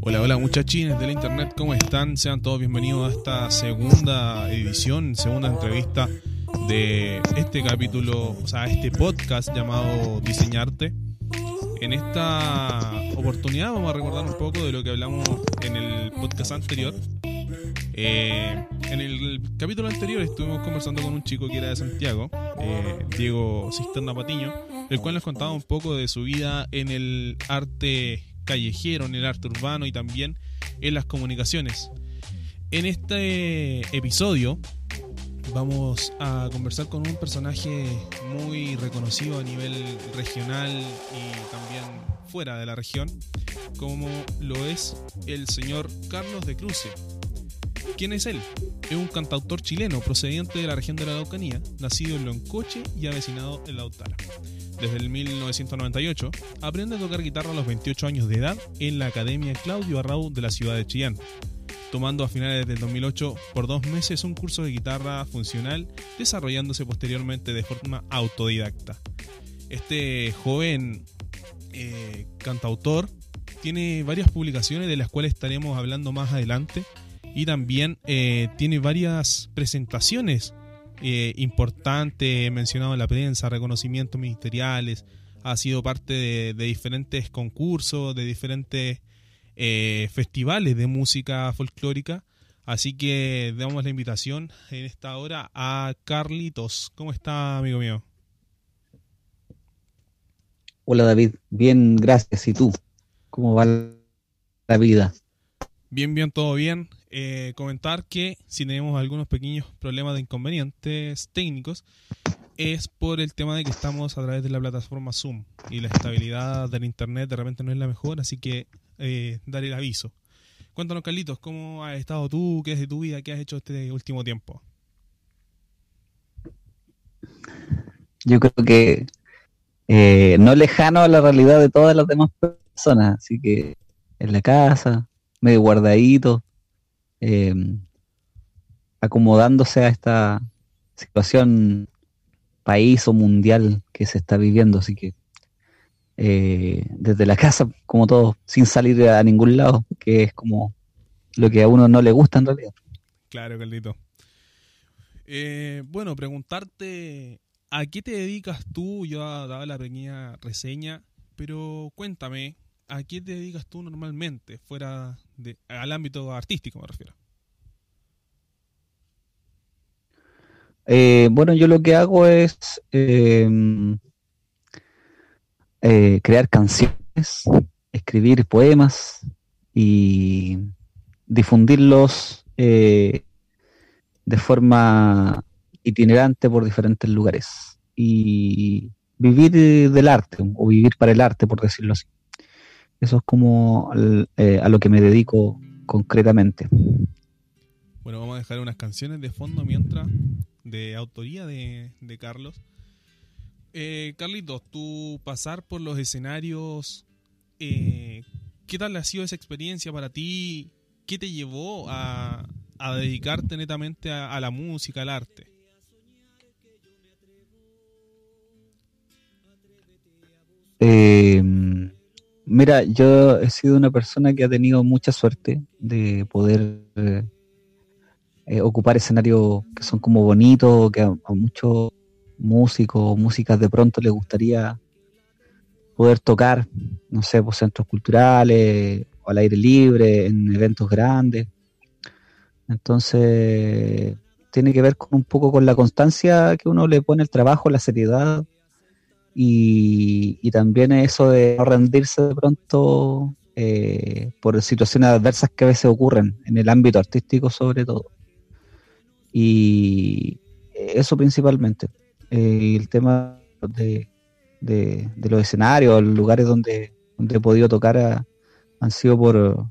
Hola, hola muchachines del internet, ¿cómo están? Sean todos bienvenidos a esta segunda edición, segunda entrevista de este capítulo, o sea, este podcast llamado Diseñarte. En esta oportunidad vamos a recordar un poco de lo que hablamos en el podcast anterior. Eh, en el capítulo anterior estuvimos conversando con un chico que era de Santiago, eh, Diego Cisterna Patiño, el cual nos contaba un poco de su vida en el arte callejero, en el arte urbano y también en las comunicaciones. En este episodio vamos a conversar con un personaje muy reconocido a nivel regional y también fuera de la región, como lo es el señor Carlos de Cruce. ¿Quién es él? Es un cantautor chileno procedente de la región de la Araucanía, nacido en Loncoche y avecinado en Lautara. Desde el 1998 aprende a tocar guitarra a los 28 años de edad en la Academia Claudio Arrau de la ciudad de Chillán, tomando a finales del 2008 por dos meses un curso de guitarra funcional, desarrollándose posteriormente de forma autodidacta. Este joven eh, cantautor tiene varias publicaciones de las cuales estaremos hablando más adelante y también eh, tiene varias presentaciones eh, importantes mencionado en la prensa, reconocimientos ministeriales, ha sido parte de, de diferentes concursos, de diferentes eh, festivales de música folclórica. Así que damos la invitación en esta hora a Carlitos. ¿Cómo está, amigo mío? Hola David, bien, gracias. ¿Y tú? ¿Cómo va la vida? Bien, bien, todo bien. Eh, comentar que si tenemos algunos pequeños problemas de inconvenientes técnicos, es por el tema de que estamos a través de la plataforma Zoom y la estabilidad del internet de repente no es la mejor, así que eh, dar el aviso. Cuéntanos, Carlitos, ¿cómo has estado tú? ¿Qué es de tu vida? ¿Qué has hecho este último tiempo? Yo creo que eh, no lejano a la realidad de todas las demás personas, así que en la casa, medio guardadito, eh, acomodándose a esta situación país o mundial que se está viviendo, así que eh, desde la casa, como todo, sin salir a ningún lado, que es como lo que a uno no le gusta en realidad. Claro, Carlito. Eh, bueno, preguntarte a qué te dedicas tú, yo daba la pequeña reseña, pero cuéntame, ¿a qué te dedicas tú normalmente, fuera de, al ámbito artístico me refiero? Eh, bueno, yo lo que hago es eh, eh, crear canciones, escribir poemas y difundirlos eh, de forma itinerante por diferentes lugares y vivir del arte o vivir para el arte, por decirlo así. Eso es como eh, a lo que me dedico concretamente. Bueno, vamos a dejar unas canciones de fondo mientras, de autoría de, de Carlos. Eh, Carlitos, tú pasar por los escenarios, eh, ¿qué tal ha sido esa experiencia para ti? ¿Qué te llevó a, a dedicarte netamente a, a, la música, al arte? Mira, yo he sido una persona que ha tenido mucha suerte de poder eh, ocupar escenarios que son como bonitos, que a, muchos músicos, músicas de pronto les gustaría poder tocar, no sé, por centros culturales o al aire libre, en eventos grandes. Entonces, tiene que ver con un poco con la constancia que uno le pone al trabajo, la seriedad y, y también eso de no rendirse de pronto eh, por situaciones adversas que a veces ocurren en el ámbito artístico sobre todo. Y eso principalmente. Eh, el tema de, de, de, los escenarios, los lugares donde, he podido tocar a, han sido por,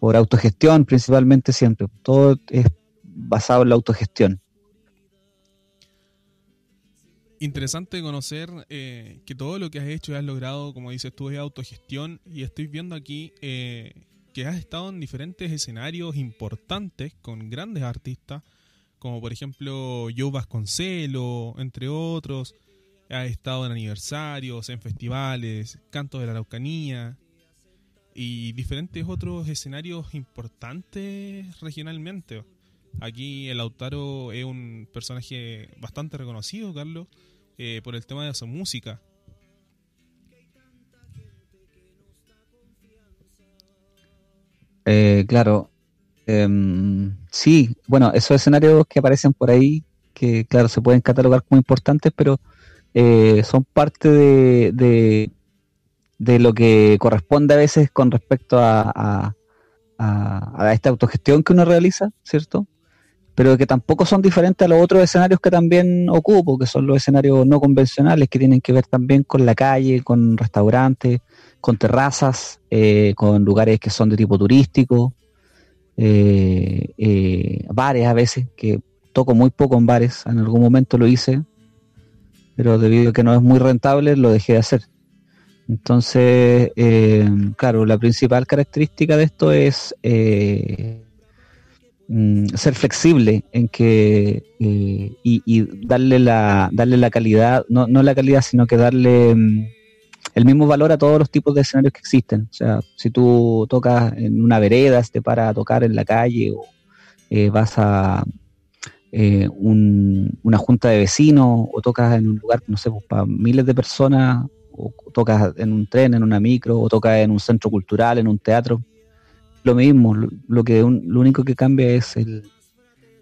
por autogestión principalmente siempre. Todo es basado en la autogestión. Interesante conocer eh, que todo lo que has hecho y has logrado, como dices tú, es autogestión y estoy viendo aquí eh, que has estado en diferentes escenarios importantes con grandes artistas como por ejemplo Joe Vasconcelo, entre otros. Ha estado en aniversarios, en festivales, cantos de la Araucanía y diferentes otros escenarios importantes regionalmente. Aquí el Lautaro es un personaje bastante reconocido, Carlos, eh, por el tema de su música. Eh, claro. Em, sí, bueno, esos escenarios que aparecen por ahí, que claro, se pueden catalogar como importantes, pero eh, son parte de, de, lo que corresponde a veces con respecto a, a, esta autogestión que uno realiza, ¿cierto? Pero que tampoco son diferentes a los otros escenarios que también ocupo, que son los escenarios no convencionales, que tienen que ver también con la calle, con restaurantes, con terrazas, eh, con lugares que son de tipo turístico, eh, eh, bares a veces, que toco muy poco en bares, en algún momento lo hice, pero debido a que no es muy rentable lo dejé de hacer. Entonces, claro, la principal característica de esto es mm, ser flexible en que y, darle la darle la calidad, no, no la calidad, sino que darle mm, el mismo valor a todos los tipos de escenarios que existen. O sea, si tú tocas en una vereda, te para a tocar en la calle o eh, vas a eh, una junta de vecinos o tocas en un lugar, no sé, pues, para miles de personas, o tocas en un tren, en una micro, o tocas en un centro cultural, en un teatro. Lo mismo, lo, que lo único que cambia es el,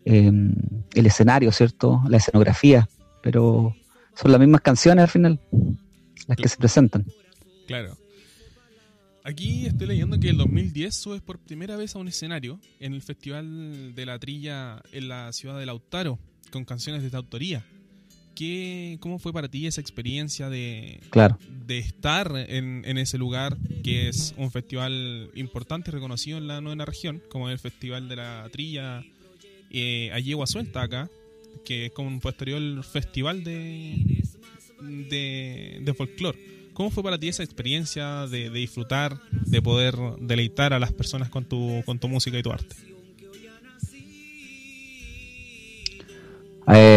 em, el escenario, ¿cierto? La escenografía, pero son las mismas canciones al final las que se presentan. Claro. Aquí estoy leyendo que en el 2010 subes por primera vez a un escenario en el Festival de la Trilla en la ciudad de Lautaro, con canciones de tu autoría. ¿Qué, ¿Cómo fue para ti esa experiencia de, claro. de estar en, ese lugar, que es un festival importante y reconocido en la novena región, como el Festival de la Trilla eh, Suelta acá, que es como un posterior festival de, de, de folclore. ¿Cómo fue para ti esa experiencia de, disfrutar, de poder deleitar a las personas con tu, con tu música y tu arte?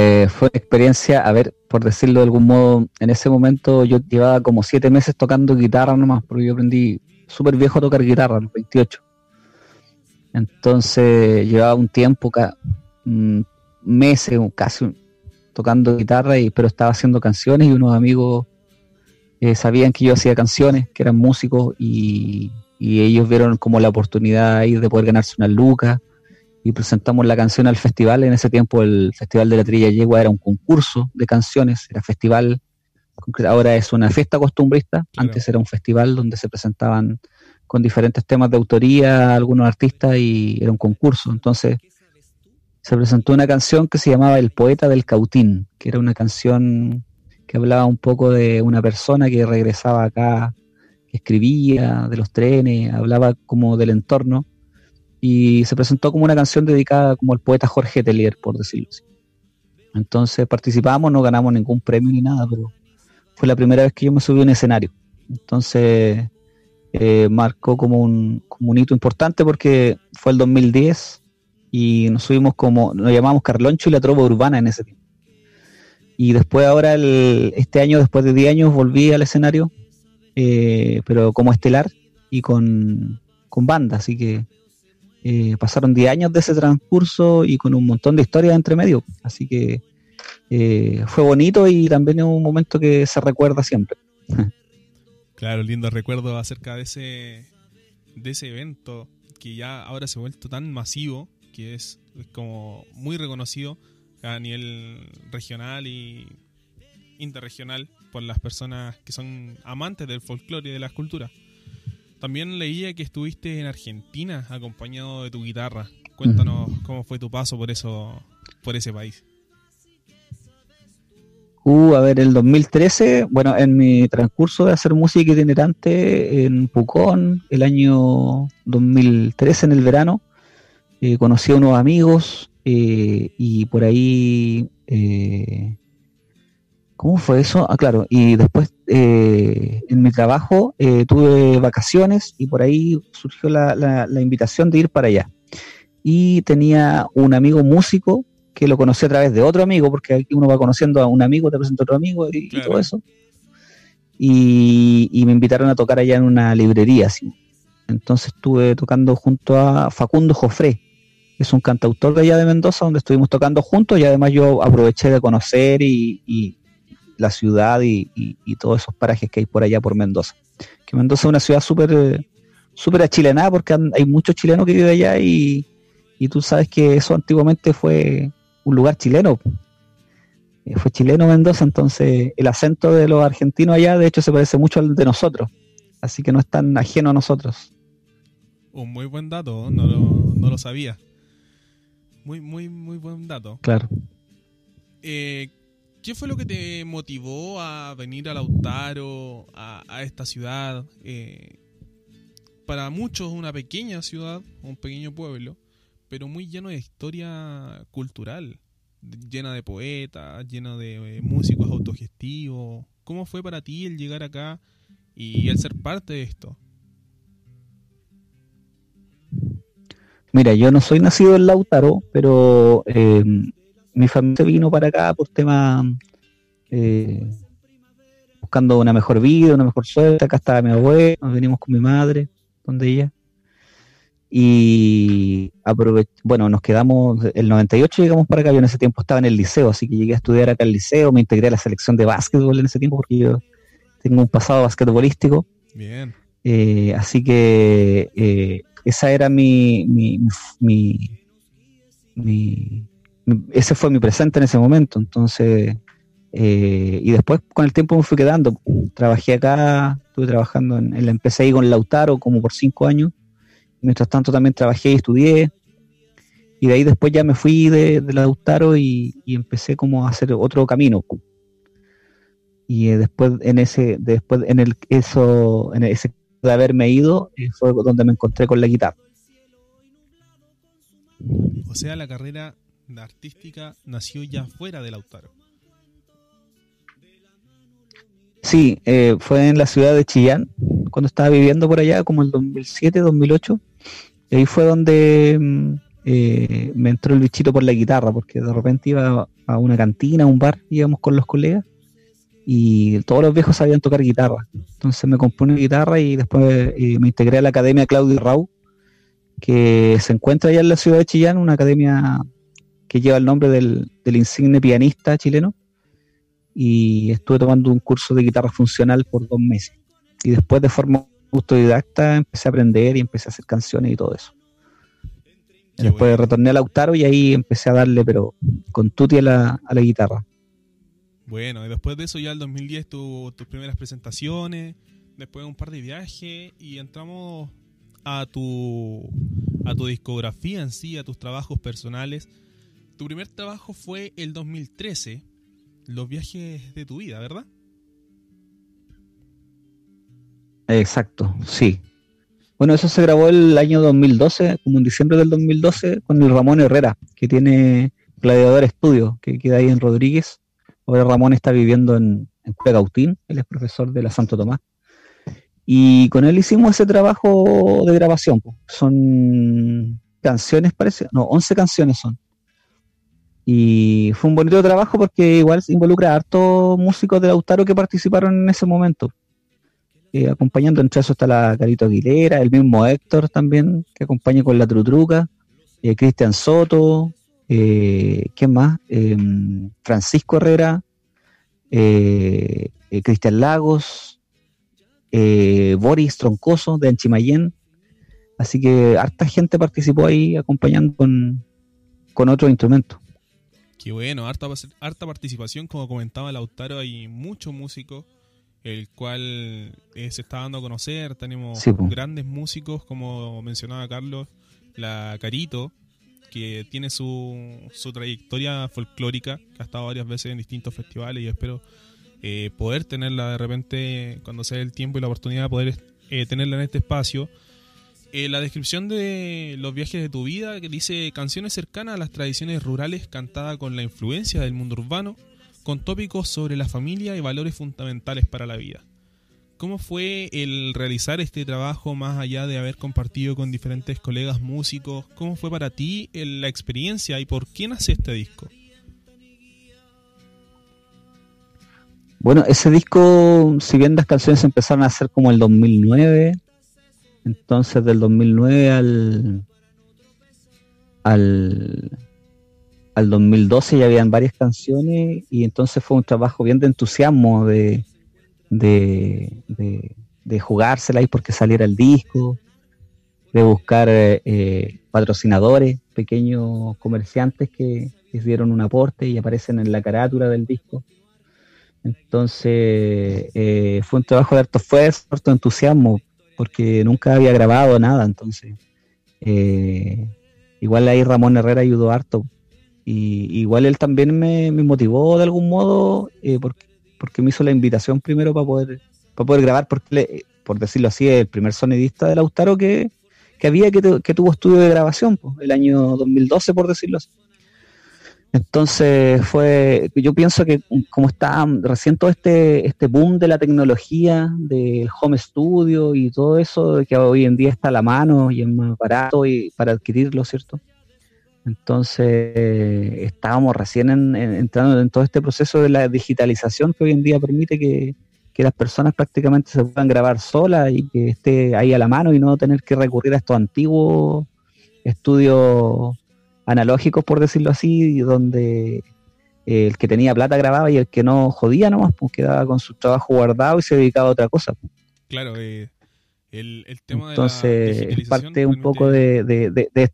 Eh, fue una experiencia, a ver, por decirlo de algún modo, en ese momento yo llevaba como siete meses tocando guitarra nomás, porque yo aprendí súper viejo a tocar guitarra, a los 28. Entonces llevaba un tiempo, meses, casi tocando guitarra, y, pero estaba haciendo canciones y unos amigos eh, sabían que yo hacía canciones, que eran músicos y, ellos vieron como la oportunidad ahí de poder ganarse una lucas y presentamos la canción al festival. En ese tiempo el Festival de la Trilla Yegua era un concurso de canciones, era festival, ahora es una fiesta costumbrista, antes era un festival donde se presentaban con diferentes temas de autoría algunos artistas y era un concurso. Entonces se presentó una canción que se llamaba El Poeta del Cautín, que era una canción que hablaba un poco de una persona que regresaba acá, que escribía de los trenes, hablaba como del entorno, y se presentó como una canción dedicada como al poeta Jorge Telier, por decirlo así. Entonces participamos, no ganamos ningún premio ni nada, pero fue la primera vez que yo me subí a un escenario. Entonces eh, marcó como un, un hito importante porque fue el 2010 y nos subimos como, nos llamamos Carloncho y la Trova Urbana en ese tiempo. Y después ahora, este año, después de 10 años, volví al escenario, eh, pero como estelar y con, con banda, así que eh, pasaron 10 años de ese transcurso y con un montón de historias entre medio, así que eh, fue bonito y también es un momento que se recuerda siempre. Claro, lindo recuerdo acerca de ese, de ese evento que ya ahora se ha vuelto tan masivo que es, como muy reconocido a nivel regional y interregional por las personas que son amantes del folclore y de la escultura. También leía que estuviste en Argentina acompañado de tu guitarra. Cuéntanos cómo fue tu paso por eso, por ese país. Uh, a ver, el 2013, bueno, en mi transcurso de hacer música itinerante en Pucón, el año 2013, en el verano, eh, conocí a unos amigos eh, y por ahí... Eh, ¿Cómo fue eso? Ah, claro, y después en mi trabajo tuve vacaciones y por ahí surgió la, invitación de ir para allá. Y tenía un amigo músico que lo conocí a través de otro amigo, porque aquí uno va conociendo a un amigo, te presenta a otro amigo y, todo eso. Y, me invitaron a tocar allá en una librería. Así. Entonces estuve tocando junto a Facundo Jofré, que es un cantautor de allá de Mendoza, donde estuvimos tocando juntos y además yo aproveché de conocer y, la ciudad y, todos esos parajes que hay por allá por Mendoza. Que Mendoza es una ciudad súper súper achilenada porque hay muchos chilenos que viven allá y, y tú sabes que eso antiguamente fue un lugar chileno. Eh, fue chileno Mendoza, entonces el acento de los argentinos allá de hecho se parece mucho al de nosotros, así que no es tan ajeno a nosotros. Un muy buen dato, no lo, no lo sabía. Muy, muy, muy buen dato. Claro. Eh, ¿Qué fue lo que te motivó a venir a Lautaro, a, esta ciudad? Eh, para muchos una pequeña ciudad, un pequeño pueblo, pero muy lleno de historia cultural, llena de poetas, llena de eh, músicos autogestivos. ¿Cómo fue para ti el llegar acá y el ser parte de esto? Mira, yo no soy nacido en Lautaro, pero eh, mi familia vino para acá por tema eh, buscando una mejor vida, una mejor suerte. Acá estaba mi abuelo, nos venimos con mi madre, donde ella. Y bueno, nos quedamos, el 98 llegamos para acá, yo en ese tiempo estaba en el liceo, así que llegué a estudiar acá en el liceo, me integré a la selección de básquetbol en ese tiempo porque yo tengo un pasado basquetbolístico. Bien. Eh, así que eh, esa era mi, mi, mi, ese fue mi presente en ese momento. Entonces, eh, y después con el tiempo me fui quedando. Trabajé acá, estuve trabajando en, en la ahí con Lautaro como por cinco años Mientras tanto también trabajé y estudié. Y de ahí después ya me fui de, de Lautaro y, empecé como a hacer otro camino. Y eh, después en ese, después en el eso, en ese de haberme ido, eh, fue donde me encontré con la guitarra. O sea, la carrera artística nació ya fuera de Lautaro. Sí, eh, fue en la ciudad de Chillán, cuando estaba viviendo por allá, como el 2007, 2008. Y ahí fue donde mm, eh, me entró el bichito por la guitarra, porque de repente iba a una cantina, a un bar, íbamos con los colegas, y todos los viejos sabían tocar guitarra. Entonces me compré una guitarra y después eh, me integré a la Academia Claudio Rau, que se encuentra allá en la ciudad de Chillán, una academia que lleva el nombre del, del insigne pianista chileno, y estuve tomando un curso de guitarra funcional por dos meses. Y después de forma autodidacta empecé a aprender y empecé a hacer canciones y todo eso. después retorné a Lautaro y ahí empecé a darle, pero con tuti a la, a la guitarra. Bueno, y después de eso ya el 2010 tuvo tus primeras presentaciones, después un par de viajes y entramos a tu, a tu discografía en sí, a tus trabajos personales. Tu primer trabajo fue el 2013, Los viajes de tu vida, ¿verdad? Exacto, sí. Bueno, eso se grabó el año 2012, como en diciembre del 2012, con el Ramón Herrera, que tiene Gladiador Estudio, que queda ahí en Rodríguez. Ahora Ramón está viviendo en, en Gautín, él es profesor de la Santo Tomás. Y con él hicimos ese trabajo de grabación. Son canciones, parece, no, 11 canciones son. Y fue un bonito trabajo porque igual se involucra a hartos músicos de Lautaro que participaron en ese momento. Eh, acompañando, entre eso está la Carito Aguilera, el mismo Héctor también, que acompaña con la Trutruca, eh, Cristian Soto, eh, ¿quién más? Em, Francisco Herrera, eh, Cristian Lagos, Boris Troncoso de Anchimayén. Así que harta gente participó ahí acompañando con, con otros instrumentos. Qué bueno, harta, harta participación, como comentaba Lautaro, hay muchos músicos el cual eh, se está dando a conocer. Tenemos grandes músicos, como mencionaba Carlos, la Carito, que tiene su, su trayectoria folclórica, que ha estado varias veces en distintos festivales y espero eh, poder tenerla de repente cuando sea el tiempo y la oportunidad de poder eh, tenerla en este espacio. La descripción de los viajes de tu vida, que dice canciones cercanas a las tradiciones rurales cantada con la influencia del mundo urbano, con tópicos sobre la familia y valores fundamentales para la vida. ¿cómo fue el realizar este trabajo más allá de haber compartido con diferentes colegas músicos? ¿Cómo fue para ti la experiencia y por qué nace este disco? Bueno, ese disco, si bien las canciones empezaron a hacer como el 2009, entonces del 2009 al, al, al 2012 ya habían varias canciones y entonces fue un trabajo bien de entusiasmo, de, de, de, jugársela ahí porque saliera el disco, de buscar eh, patrocinadores, pequeños comerciantes que hicieron un aporte y aparecen en la carátula del disco. Entonces eh, fue un trabajo de harto esfuerzo, harto entusiasmo, porque nunca había grabado nada, entonces eh, igual ahí Ramón Herrera ayudó harto. Y igual él también me, motivó de algún modo eh, porque, me hizo la invitación primero para poder, para poder grabar, porque por decirlo así, el primer sonidista de Lautaro que, que había que, que, tuvo estudio de grabación, pues, el año 2012 por decirlo así. Entonces fue, yo pienso que como está recién todo este, este boom de la tecnología, del home studio y todo eso, que hoy en día está a la mano y es más barato y para adquirirlo, ¿cierto? Entonces estábamos recién entrando en todo este proceso de la digitalización que hoy en día permite que, que las personas prácticamente se puedan grabar solas y que esté ahí a la mano y no tener que recurrir a estos antiguos estudios analógicos, por decirlo así, donde eh, el que tenía plata grababa y el que no jodía nomás, pues quedaba con su trabajo guardado y se dedicaba a otra cosa. Claro, eh, el, tema Entonces, de la es parte un poco de, de,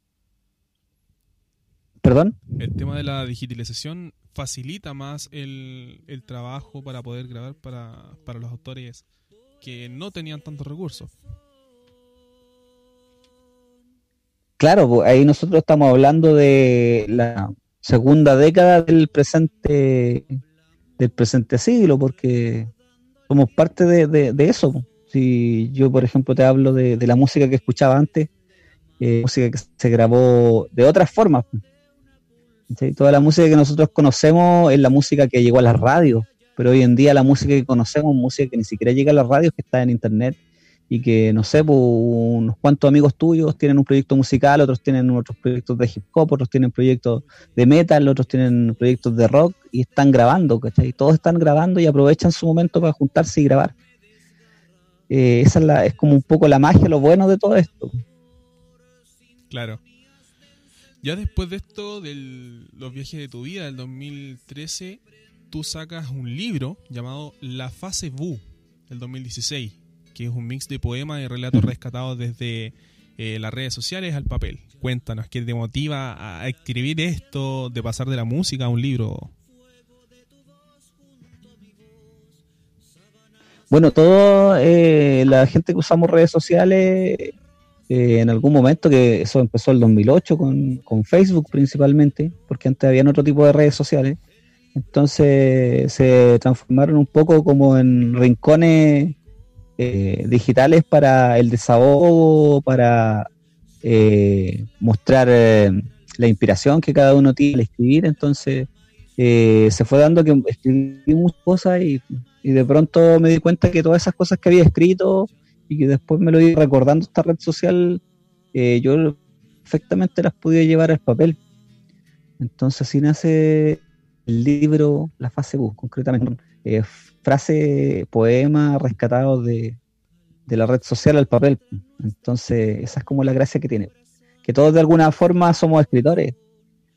¿Perdón? El tema de la digitalización facilita más el, el trabajo para poder grabar para, para los autores que no tenían tantos recursos. Claro, pues, ahí nosotros estamos hablando de la segunda década del presente del presente siglo, porque somos parte de, eso. Pues. Si yo, por ejemplo, te hablo de, la música que escuchaba antes, eh, música que se grabó de otras formas. Pues. Toda la música que nosotros conocemos es la música que llegó a las radios, pero hoy en día la música que conocemos música que ni siquiera llega a las radios, que está en internet y que, no sé, pues, unos cuantos amigos tuyos tienen un proyecto musical, otros tienen otros proyectos de hip hop, otros tienen proyectos de metal, otros tienen proyectos de rock y están grabando, ¿cachai? Todos están grabando y aprovechan su momento para juntarse y grabar. Eh, esa es, la, es como un poco la magia, lo bueno de todo esto. Claro. Ya después de esto, de los viajes de tu vida del 2013, tú sacas un libro llamado La Fase Bu, del 2016 que es un mix de poemas y relatos rescatados desde eh, las redes sociales al papel. Cuéntanos, ¿qué te motiva a escribir esto, de pasar de la música a un libro? Bueno, toda eh, la gente que usamos redes sociales, eh, en algún momento, que eso empezó el 2008 con, con Facebook principalmente, porque antes habían otro tipo de redes sociales, entonces se transformaron un poco como en rincones eh, digitales para el desahogo, para eh, mostrar eh, la inspiración que cada uno tiene al escribir. Entonces se fue dando que escribí muchas cosas y, de pronto me di cuenta que todas esas cosas que había escrito y que después me lo iba recordando esta red social, yo perfectamente las podía llevar al papel. Entonces así nace el libro La Fase Bus, concretamente frase, poema rescatado de, la red social al papel. Entonces, esa es como la gracia que tiene. Que todos de alguna forma somos escritores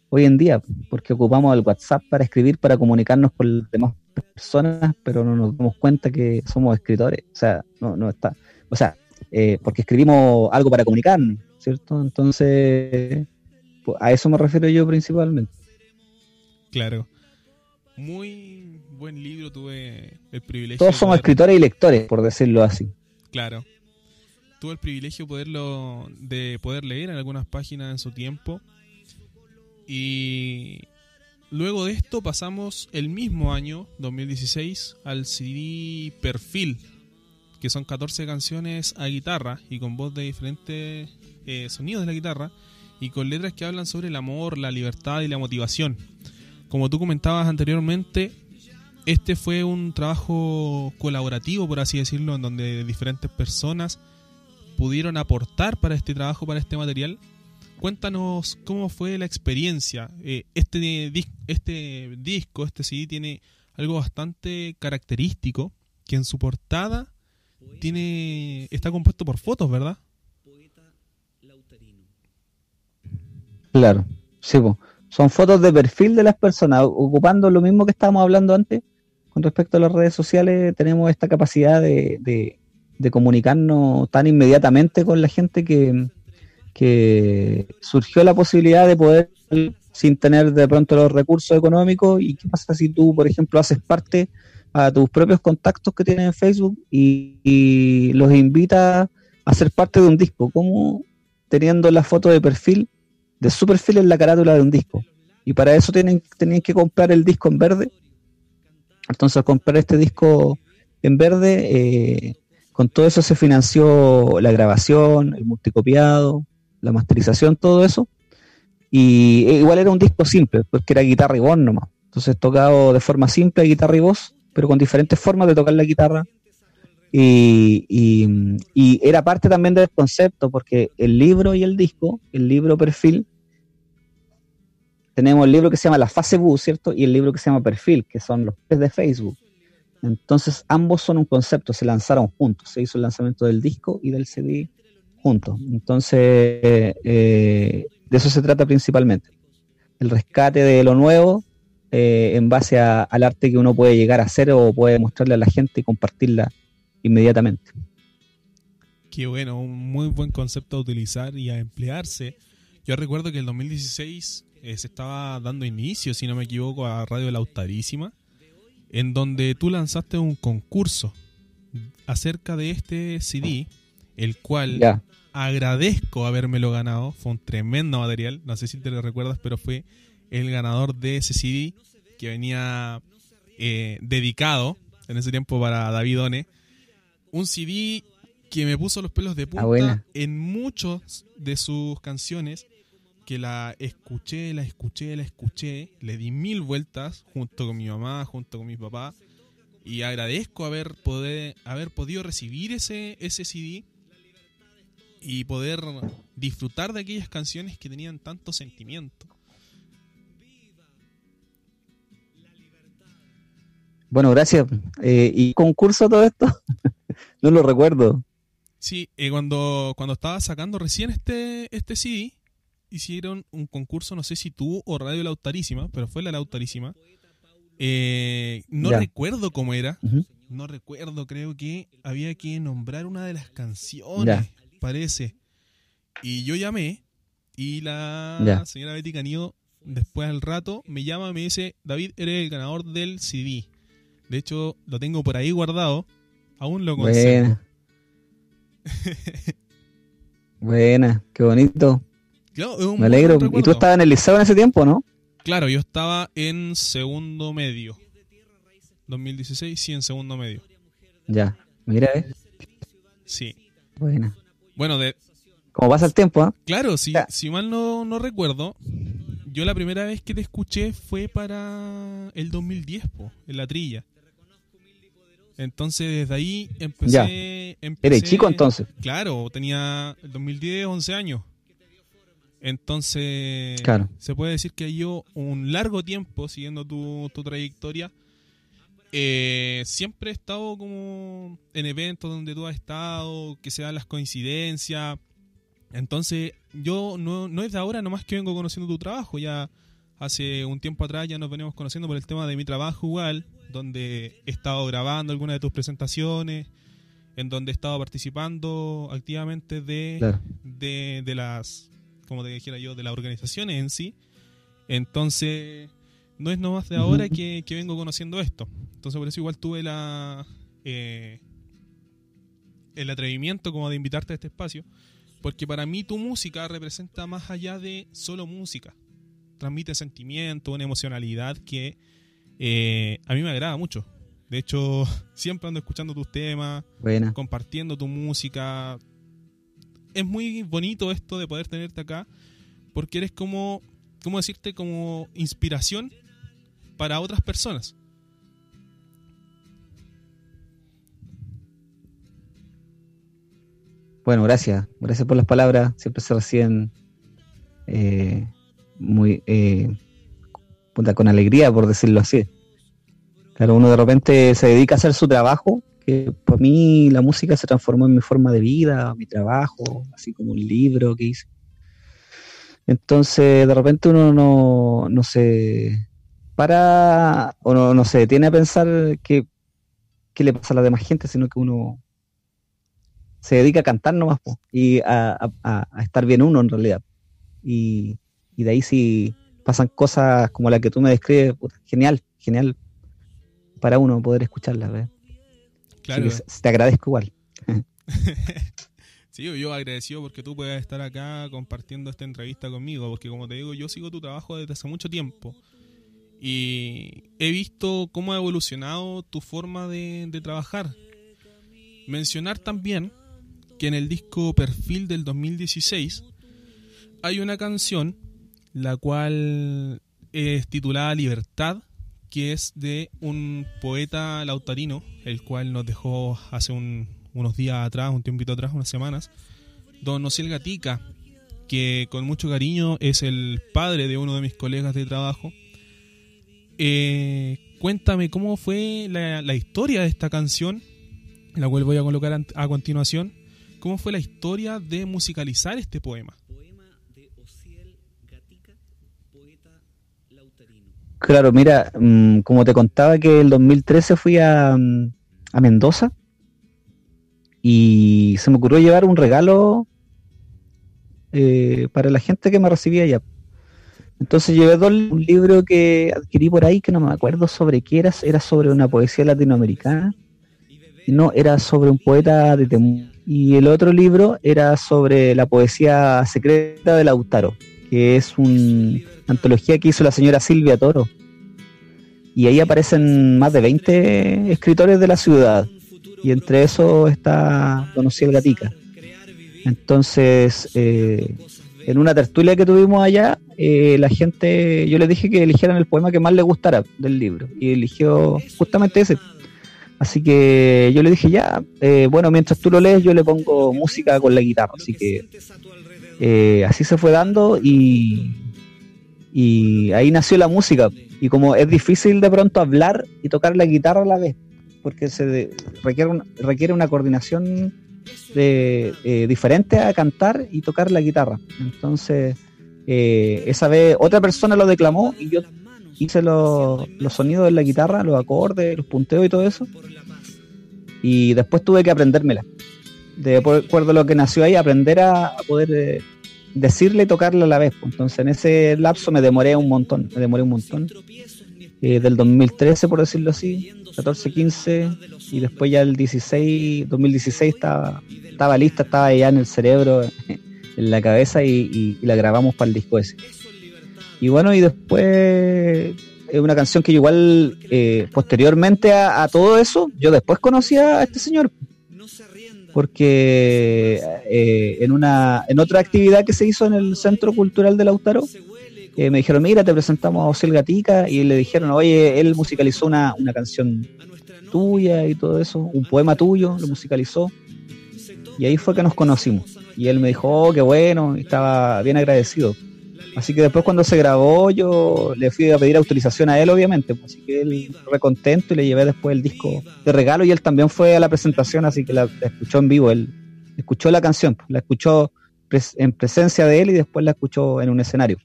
hoy en día, porque ocupamos el WhatsApp para escribir, para comunicarnos con las demás personas, pero no nos damos cuenta que somos escritores. O sea, no, no está. O sea, eh, porque escribimos algo para comunicarnos, ¿cierto? Entonces, pues, a eso me refiero yo principalmente. Claro. Muy buen libro, tuve el privilegio. Todos somos escritores y lectores, por decirlo así. Claro. Tuve el privilegio poderlo, de poder leer en algunas páginas en su tiempo. Y luego de esto pasamos el mismo año, 2016, al CD Perfil, que son 14 canciones a guitarra y con voz de diferentes eh, sonidos de la guitarra y con letras que hablan sobre el amor, la libertad y la motivación. Como tú comentabas anteriormente, este fue un trabajo colaborativo, por así decirlo, en donde diferentes personas pudieron aportar para este trabajo, para este material. Cuéntanos cómo fue la experiencia. Eh, este, este disco, este CD tiene algo bastante característico, que en su portada tiene está compuesto por fotos, ¿verdad? Claro, sí, son fotos de perfil de las personas, ocupando lo mismo que estábamos hablando antes. Con respecto a las redes sociales, tenemos esta capacidad de, de, comunicarnos tan inmediatamente con la gente que, que surgió la posibilidad de poder sin tener de pronto los recursos económicos. Y qué pasa si tú, por ejemplo, haces parte a tus propios contactos que tienes en Facebook y, los invitas a ser parte de un disco, como teniendo la foto de perfil, de su perfil en la carátula de un disco. Y para eso tienen, tenían que comprar el disco en verde. Entonces al comprar este disco en verde, eh, con todo eso se financió la grabación, el multicopiado, la masterización, todo eso. Y eh, igual era un disco simple, porque era guitarra y voz nomás. Entonces tocado de forma simple, guitarra y voz, pero con diferentes formas de tocar la guitarra. Y, y, era parte también del concepto, porque el libro y el disco, el libro perfil, tenemos el libro que se llama La Fase Bu, ¿cierto? Y el libro que se llama Perfil, que son los pies de Facebook. Entonces, ambos son un concepto, se lanzaron juntos, se hizo el lanzamiento del disco y del CD juntos. Entonces, eh, de eso se trata principalmente. El rescate de lo nuevo eh, en base al arte que uno puede llegar a hacer o puede mostrarle a la gente y compartirla inmediatamente. Qué bueno, un muy buen concepto a utilizar y a emplearse. Yo recuerdo que el 2016 eh, se estaba dando inicio, si no me equivoco, a Radio Lautarísima, en donde tú lanzaste un concurso acerca de este CD, el cual agradezco habérmelo ganado, fue un tremendo material, no sé si te lo recuerdas, pero fue el ganador de ese CD que venía eh, dedicado en ese tiempo para David One. Un CD que me puso los pelos de ah, punta en muchos de sus canciones que la escuché, la escuché, la escuché, le di mil vueltas junto con mi mamá, junto con mi papá y agradezco haber, poder, haber podido recibir ese, ese CD y poder disfrutar de aquellas canciones que tenían tanto sentimiento. Bueno, gracias. Eh, ¿Y concurso todo esto? no lo recuerdo. Sí, eh, cuando, cuando estaba sacando recién este, este CD, hicieron un concurso, no sé si tú o Radio Lautarísima, pero fue la Lautarísima. Eh, no recuerdo cómo era. No recuerdo, creo que había que nombrar una de las canciones, parece. Y yo llamé y la señora Betty Canillo, después al rato, me llama y me dice, David, eres el ganador del CD. De hecho, lo tengo por ahí guardado. Aún lo conservo. Buena, Buena qué bonito. Me alegro. ¿Y tú estabas en el liceo en ese tiempo, no? Claro, yo estaba en segundo medio. 2016, sí, en segundo medio. Ya, mira, ¿eh? Sí. Buena. Bueno, de... Como pasa el tiempo, ¿ah? Claro, si, si mal no, no recuerdo, yo la primera vez que te escuché fue para el 2010, po, en la trilla. Entonces desde ahí empecé, empecé... ¿Eres chico entonces? Claro, tenía el 2010, 11 años. Entonces, se puede decir que yo un largo tiempo siguiendo tu, trayectoria. Eh, siempre he estado como en eventos donde tú has estado, que se dan las coincidencias. Entonces, yo no, no es de ahora nomás que vengo conociendo tu trabajo. Ya hace un tiempo atrás ya nos venimos conociendo por el tema de mi trabajo igual, donde he estado grabando algunas de tus presentaciones, en donde he estado participando activamente de, de, de las como te dijera yo, de las organizaciones en sí. Entonces, no es nomás de ahora que, vengo conociendo esto. Entonces, por eso igual tuve la eh, el atrevimiento como de invitarte a este espacio, porque para mí tu música representa más allá de solo música. Transmite sentimiento, una emocionalidad que eh, a mí me agrada mucho. De hecho, siempre ando escuchando tus temas, compartiendo tu música, es muy bonito esto de poder tenerte acá, porque eres como, ¿cómo decirte? Como inspiración para otras personas. Bueno, gracias. Gracias por las palabras. Siempre se reciben eh, muy eh, con alegría, por decirlo así. Claro, uno de repente se dedica a hacer su trabajo que para mí la música se transformó en mi forma de vida, mi trabajo, así como un libro que hice. Entonces, de repente uno no, no se para, o no, no se detiene a pensar qué, qué le pasa a la demás gente, sino que uno se dedica a cantar nomás y a, estar bien uno en realidad. Y, de ahí si pasan cosas como la que tú me describes, genial, genial para uno poder escucharlas. Claro. te agradezco igual. sí, yo agradecido porque tú puedas estar acá compartiendo esta entrevista conmigo, porque como te digo, yo sigo tu trabajo desde hace mucho tiempo y he visto cómo ha evolucionado tu forma de, de trabajar. Mencionar también que en el disco Perfil del 2016 hay una canción la cual es titulada Libertad, que es de un poeta lautarino, el cual nos dejó hace unos días atrás, un tiempito atrás, unas semanas, don Ociel Gatica, que con mucho cariño es el padre de uno de mis colegas de trabajo. Eh, cuéntame cómo fue la, la, historia de esta canción, la cual voy a colocar a continuación, ¿Cómo fue la historia de musicalizar este poema? Claro, mira, mm, como te contaba que el 2013 fui a, mm, a Mendoza y se me ocurrió llevar un regalo eh, para la gente que me recibía allá. Entonces llevé dos, un libro que adquirí por ahí que no me acuerdo sobre qué era, era sobre una poesía latinoamericana. No, era sobre un poeta de Temuco y el otro libro era sobre la poesía secreta de Lautaro, que es una antología que hizo la señora Silvia Toro. Y ahí aparecen más de 20 escritores de la ciudad, y entre esos está Don el Gatica. Entonces, eh, en una tertulia que tuvimos allá, eh, la gente, yo les dije que eligieran el poema que más les gustara del libro, y eligió justamente ese, Así que yo le dije, ya, eh, bueno, mientras tú lo lees, yo le pongo música con la guitarra. Así que eh, así se fue dando y, y ahí nació la música. Y como es difícil de pronto hablar y tocar la guitarra a la vez, porque se requiere, requiere una coordinación de, eh, diferente a cantar y tocar la guitarra. Entonces, esa vez otra persona lo declamó y yo hice los, sonidos de la guitarra, los acordes, los punteos y todo eso. Y después tuve que aprendérmela. De acuerdo a lo que nació ahí, aprender a, poder eh, decirle y tocarla a la vez. Pues. Entonces en ese lapso me demoré un montón, me demoré un montón. Eh, del 2013, por decirlo así, 14, 15, y después ya el 16, 2016 estaba, estaba lista, estaba ya en el cerebro, en la cabeza y la grabamos para el disco ese. Y bueno, y después es una canción que igual eh, posteriormente a, todo eso, yo después conocí a este señor. Porque eh, en una en otra actividad que se hizo en el Centro Cultural de Lautaro, eh, me dijeron, mira, te presentamos a José Gatica, y le dijeron, oye, él musicalizó una, una canción tuya y todo eso, un poema tuyo, lo musicalizó. Y ahí fue que nos conocimos. Y él me dijo, oh, qué bueno, y estaba bien agradecido. Así que después cuando se grabó yo le fui a pedir autorización a él, obviamente. Pues, así que él recontento y le llevé después el disco de regalo y él también fue a la presentación, así que la, escuchó en vivo. Él escuchó la canción, pues, la escuchó en presencia de él y después la escuchó en un escenario.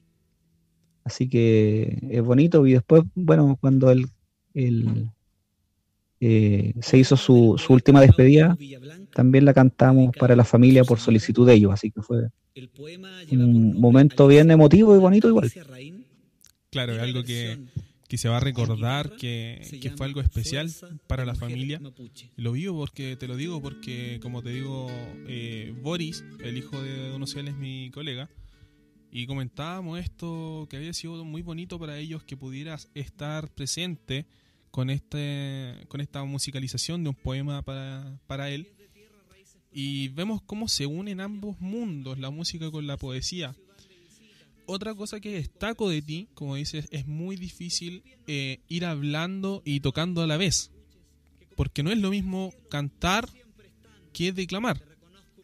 Así que es bonito y después, bueno, cuando él, eh, se hizo su, su última despedida, también la cantamos para la familia por solicitud de ellos, así que fue un momento bien emotivo y bonito igual. Claro, es algo que, se va a recordar que, fue algo especial para la familia. Lo vivo porque, te lo digo porque, como te digo, eh, Boris, el hijo de Don es mi colega, y comentábamos esto, que había sido muy bonito para ellos que pudieras estar presente con, este, con esta musicalización de un poema para, para él y vemos cómo se unen ambos mundos, la música con la poesía. Otra cosa que destaco de ti, como dices, es muy difícil eh, ir hablando y tocando a la vez. Porque no es lo mismo cantar que declamar.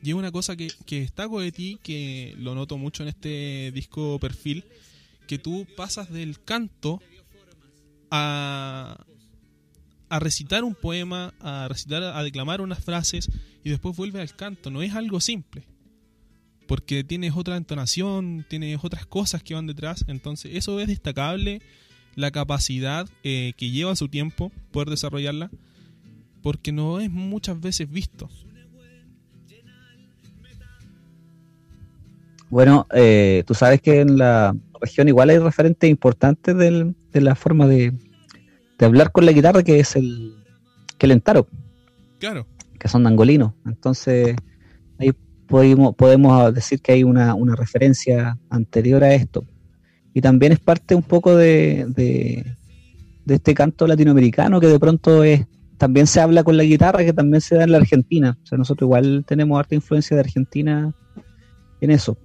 Y es una cosa que, que destaco de ti, que lo noto mucho en este disco perfil, que tú pasas del canto a, a recitar un poema, a recitar, a declamar unas frases y después vuelve al canto. No es algo simple. Porque tienes otra entonación, tienes otras cosas que van detrás. Entonces, eso es destacable. La capacidad eh, que lleva su tiempo poder desarrollarla. Porque no es muchas veces visto. Bueno, eh, tú sabes que en la región igual hay referentes importantes de la forma de, de, hablar con la guitarra, que es el, que el entaro. Claro. Que son angolinos. Entonces, ahí podemos, podemos decir que hay una, una, referencia anterior a esto. Y también es parte un poco de, de, de este canto latinoamericano que de pronto es también se habla con la guitarra, que también se da en la Argentina. O sea, nosotros igual tenemos harta influencia de Argentina en eso.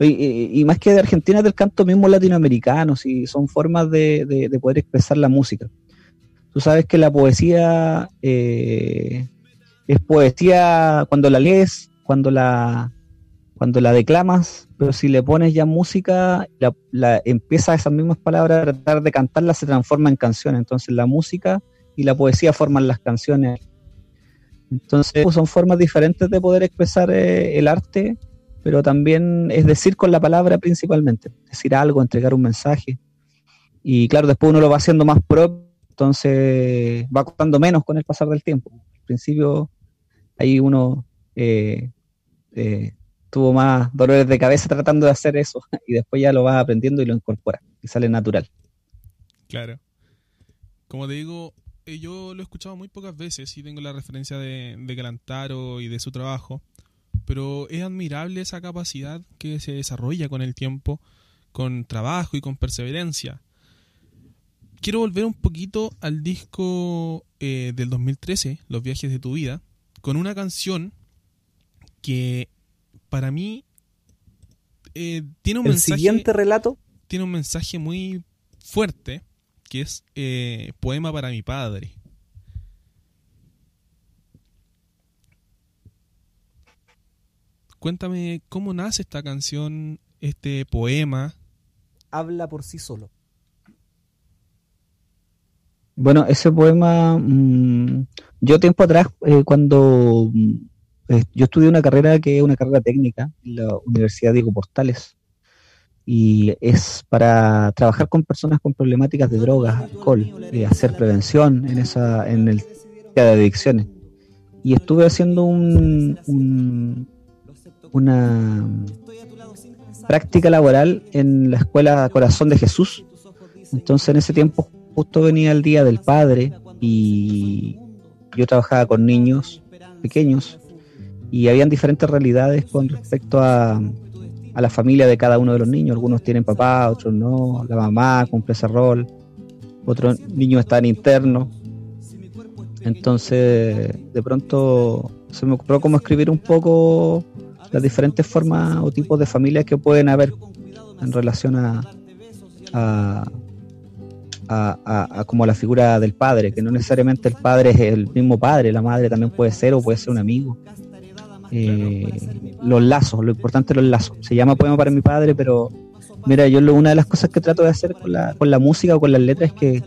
Y, y, más que de Argentina, del canto mismo latinoamericano, si son formas de, de, poder expresar la música. Tú sabes que la poesía eh, es poesía cuando la lees, cuando la, cuando la declamas, pero si le pones ya música, la, la, empieza esas mismas palabras a tratar de cantarlas, se transforma en canciones. Entonces la música y la poesía forman las canciones. Entonces son formas diferentes de poder expresar eh, el arte pero también es decir con la palabra principalmente, decir algo, entregar un mensaje. Y claro, después uno lo va haciendo más propio, entonces va costando menos con el pasar del tiempo. Al principio ahí uno eh, eh, tuvo más dolores de cabeza tratando de hacer eso y después ya lo va aprendiendo y lo incorpora y sale natural. Claro. Como te digo, eh, yo lo he escuchado muy pocas veces y tengo la referencia de, de Galantaro y de su trabajo pero es admirable esa capacidad que se desarrolla con el tiempo, con trabajo y con perseverancia. Quiero volver un poquito al disco eh, del 2013, Los viajes de tu vida, con una canción que para mí eh, tiene un ¿El mensaje. siguiente relato? Tiene un mensaje muy fuerte, que es eh, Poema para mi padre. Cuéntame cómo nace esta canción, este poema. Habla por sí solo. Bueno, ese poema, mmm, yo tiempo atrás, eh, cuando eh, yo estudié una carrera que es una carrera técnica en la Universidad Diego Portales, y es para trabajar con personas con problemáticas de drogas, alcohol, eh, hacer prevención en esa en el de adicciones. Y estuve haciendo un, un, una práctica laboral en la escuela Corazón de Jesús. Entonces en ese tiempo justo venía el Día del Padre y yo trabajaba con niños pequeños y habían diferentes realidades con respecto a, a la familia de cada uno de los niños. Algunos tienen papá, otros no, la mamá cumple ese rol, otros niños están internos. Entonces, de pronto se me ocurrió como escribir un poco las diferentes formas o tipos de familias que pueden haber en relación a, a, a, a, como la figura del padre, que no necesariamente el padre es el mismo padre, la madre también puede ser o puede ser un amigo. Eh, los lazos, lo importante es los lazos. Se llama Poema para mi padre, pero mira, yo lo, una de las cosas que trato de hacer con la, con la música o con las letras es que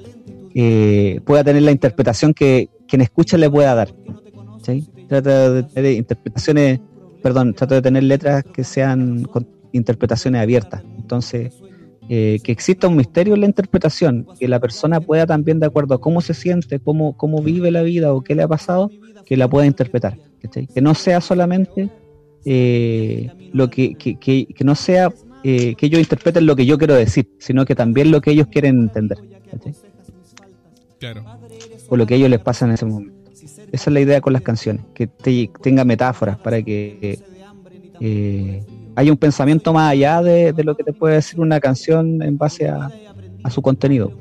eh, pueda tener la interpretación que quien escucha le pueda dar. ¿sí? Trata de tener interpretaciones perdón, trato de tener letras que sean con interpretaciones abiertas. Entonces, eh, que exista un misterio en la interpretación, que la persona pueda también, de acuerdo a cómo se siente, cómo, cómo vive la vida o qué le ha pasado, que la pueda interpretar. ¿cachai? Que no sea solamente eh, lo que, que, que, que, no sea eh, que ellos interpreten lo que yo quiero decir, sino que también lo que ellos quieren entender. ¿cachai? Claro. O lo que a ellos les pasa en ese momento. Esa es la idea con las canciones, que te, tenga metáforas para que haya un pensamiento más allá de, lo que te puede decir una canción en base a, su contenido.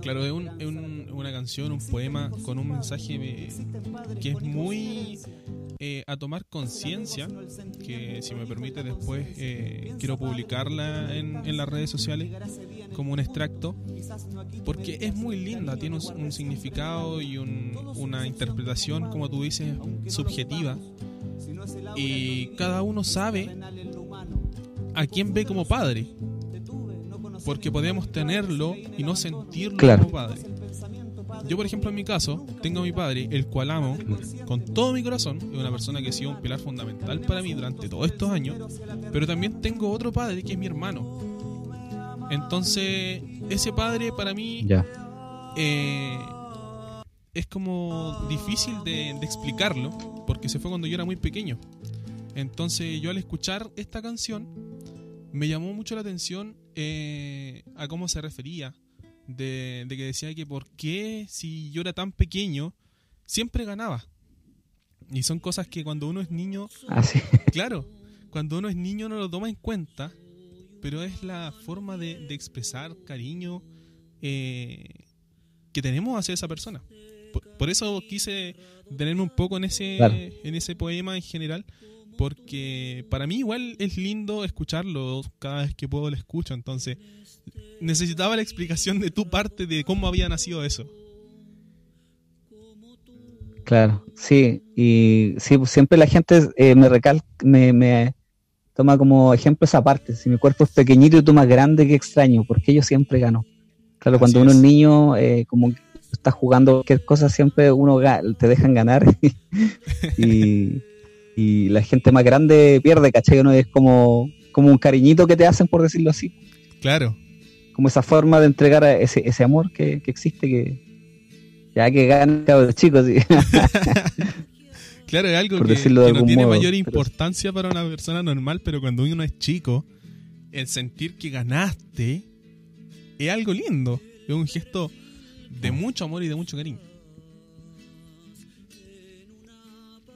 Claro, es, un, es un, una canción, un poema con un mensaje que es muy eh, a tomar conciencia, que si me permite después eh, quiero publicarla en, las redes sociales como un extracto, porque es muy linda, tiene un, un significado y un, una interpretación, como tú dices, subjetiva, Y cada uno sabe a quién ve como padre. Porque podemos tenerlo y no sentirlo Claro. como padre. Yo, por ejemplo, en mi caso, tengo a mi padre, el cual amo con todo mi corazón. Es una persona que ha sido un pilar fundamental para mí durante todos estos años. Pero también tengo otro padre que es mi hermano. Entonces, ese padre para mí Ya. eh, es como difícil de, de explicarlo porque se fue cuando yo era muy pequeño. Entonces yo al escuchar esta canción me llamó mucho la atención eh, a cómo se refería. De, de que decía que por qué si yo era tan pequeño siempre ganaba. Y son cosas que cuando uno es niño Así. Claro, cuando uno es niño no lo toma en cuenta, pero es la forma de, de expresar cariño eh, que tenemos hacia esa persona. Por, por eso quise detenerme un poco en ese, Claro. en ese poema en general, porque para mí igual es lindo escucharlo, cada vez que puedo lo escucho, entonces necesitaba la explicación de tu parte de cómo había nacido eso. Claro, sí, y sí, pues siempre la gente eh, me recalca, me, me toma como ejemplo esa parte. Si mi cuerpo es pequeñito y tú más grande, qué extraño, porque yo siempre gano. Claro, cuando uno es es. niño, eh, como que estás jugando cualquier cosa, siempre uno te dejan ganar y, y la gente más grande pierde, ¿cachai? Uno es como, como un cariñito que te hacen, por decirlo así, Claro, como esa forma de entregar ese, ese amor que, que existe, que ya que ganan los chicos, sí. Claro, es algo Por que, no tiene modo, mayor pero- importancia para una persona normal, pero cuando uno es chico, el sentir que ganaste es algo lindo. Es un gesto de mucho amor y de mucho cariño.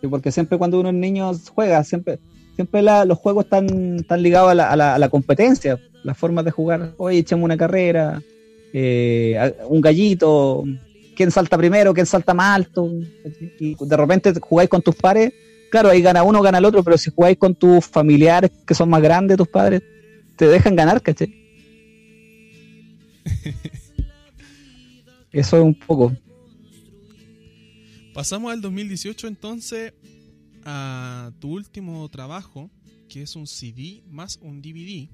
Porque siempre cuando uno es niño juega, siempre, siempre la- los juegos están, están ligados a la, a la- a la competencia, las formas de jugar. Oye, echemos una carrera, eh, un gallito, quién salta primero, quién salta más alto. Y de repente jugáis con tus pares, claro, ahí gana uno, gana el otro, pero si jugáis con tus familiares que son más grandes, tus padres, te dejan ganar, ¿cachai? Eso es un poco. Pasamos al 2018 entonces a tu último trabajo, que es un CD más un DVD.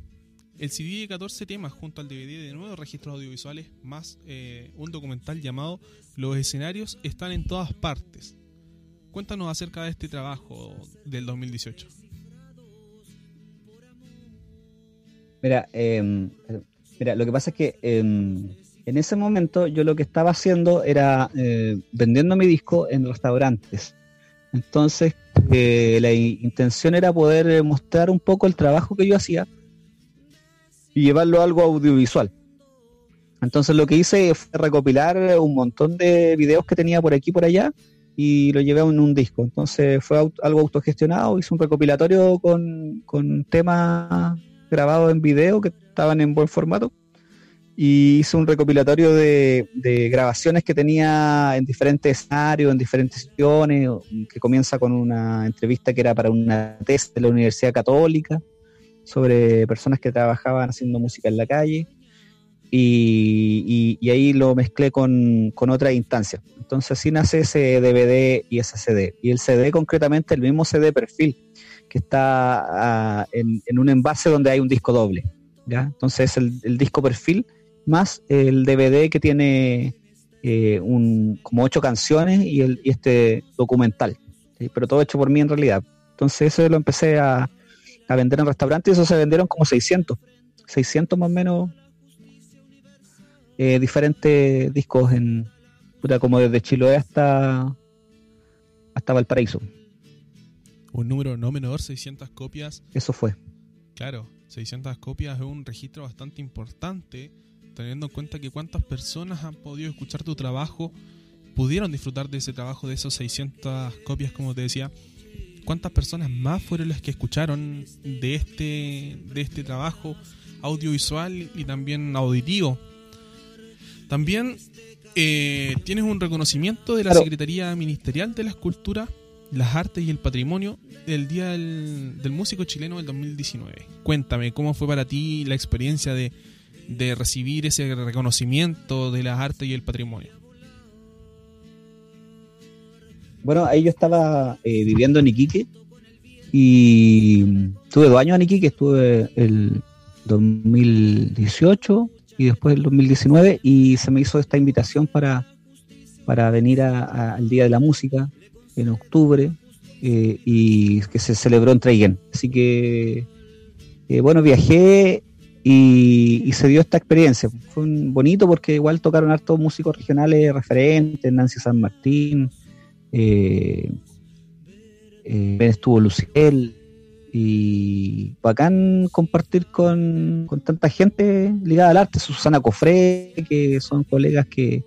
El CD de 14 temas junto al DVD de nueve registros audiovisuales más eh, un documental llamado Los escenarios están en todas partes. Cuéntanos acerca de este trabajo del 2018. Mira, eh, mira, lo que pasa es que eh, en ese momento yo lo que estaba haciendo era eh, vendiendo mi disco en restaurantes. Entonces, eh, la intención era poder eh, mostrar un poco el trabajo que yo hacía y llevarlo a algo audiovisual. Entonces lo que hice fue recopilar un montón de videos que tenía por aquí y por allá y lo llevé en un disco. Entonces fue au- algo autogestionado, hice un recopilatorio con, con temas grabados en video que estaban en buen formato y hice un recopilatorio de, grabaciones que tenía en diferentes escenarios, en diferentes sesiones, que comienza con una entrevista que era para una tesis de la Universidad Católica sobre personas que trabajaban haciendo música en la calle y, ahí lo mezclé con, con otras instancias. Entonces así nace ese DVD y ese CD. Y el CD concretamente, el mismo CD perfil, que está ah, en, un envase donde hay un disco doble. Entonces el, el disco perfil más el DVD que tiene eh, un, como ocho canciones y, el, y este documental. ¿sí? Pero todo hecho por mí en realidad. Entonces eso lo empecé a, a vender en restaurantes y eso se vendieron como 600. 600 más o menos eh, diferentes discos en puta, como desde Chiloé hasta hasta Valparaíso. Un número no menor, 600 copias. Eso fue. Claro, 600 copias es un registro bastante importante, teniendo en cuenta que cuántas personas han podido escuchar tu trabajo, pudieron disfrutar de ese trabajo, de esos 600 copias, como te decía. ¿Cuántas personas más fueron las que escucharon de este, de este trabajo audiovisual y también auditivo? También eh, tienes un reconocimiento de la. Secretaría Ministerial de la Escultura, las Artes y el Patrimonio del Día del, del Músico Chileno del 2019. Cuéntame, ¿cómo fue para ti la experiencia de, de recibir ese reconocimiento de las artes y el patrimonio? Bueno, ahí yo estaba eh, viviendo en Iquique Y tuve dos años en Iquique, estuve el 2018 y después el 2019 y se me hizo esta invitación para, para venir al Día de la Música en octubre eh, y que se celebró en Traiguén. Así que, eh, bueno, viajé y, se dio esta experiencia. Fue bonito porque igual tocaron hartos músicos regionales referentes, Nancy San Martín, eh, eh, estuvo Luciel, y bacán compartir con, tanta gente ligada al arte, Susana Cofré, que son colegas que,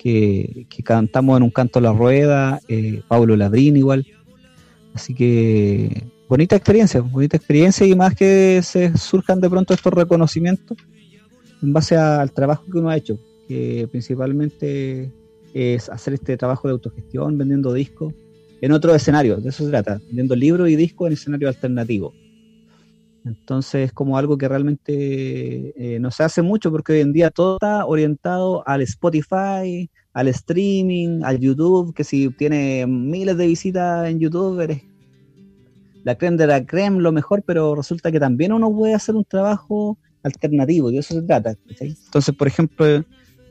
que, cantamos en un canto a la rueda, eh, Pablo Ladrín igual. Así que bonita experiencia, bonita experiencia y más que se surjan de pronto estos reconocimientos en base al trabajo que uno ha hecho, que principalmente es hacer este trabajo de autogestión, vendiendo discos en otro escenario, de eso se trata, vendiendo libros y discos en escenario alternativo. Entonces es como algo que realmente eh, no se hace mucho porque hoy en día todo está orientado al Spotify, al streaming, al YouTube, que si tiene miles de visitas en YouTube eres la creme de la creme, lo mejor, pero resulta que también uno puede hacer un trabajo alternativo, de eso se trata. Entonces, por ejemplo, en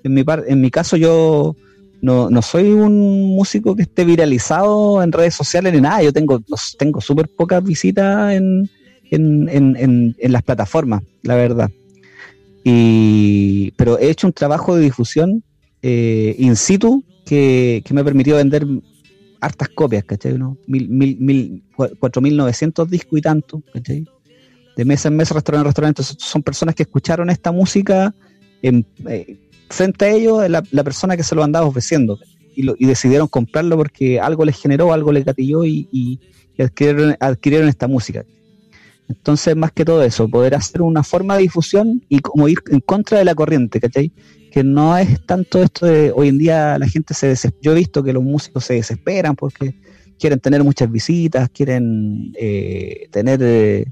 mi, en mi caso yo no, no soy un músico que esté viralizado en redes sociales ni nada. Yo tengo tengo súper pocas visitas en, en, las plataformas, la verdad. Y, pero he hecho un trabajo de difusión eh, in situ que, me ha permitido vender hartas copias, ¿cachai? ¿no? Mil, mil, mil, 4.900 discos y tanto, ¿cachai? De mes en mes, restaurante en restaurante. son personas que escucharon esta música eh, frente a ellos la, persona que se lo andaba ofreciendo y, decidieron comprarlo porque algo les generó, algo les gatilló y, adquirieron, esta música. Entonces, más que todo eso, poder hacer una forma de difusión y como ir en contra de la corriente, ¿cachai? Que no es tanto esto de hoy en día la gente se desespera. Yo he visto que los músicos se desesperan porque quieren tener muchas visitas, quieren eh, tener eh,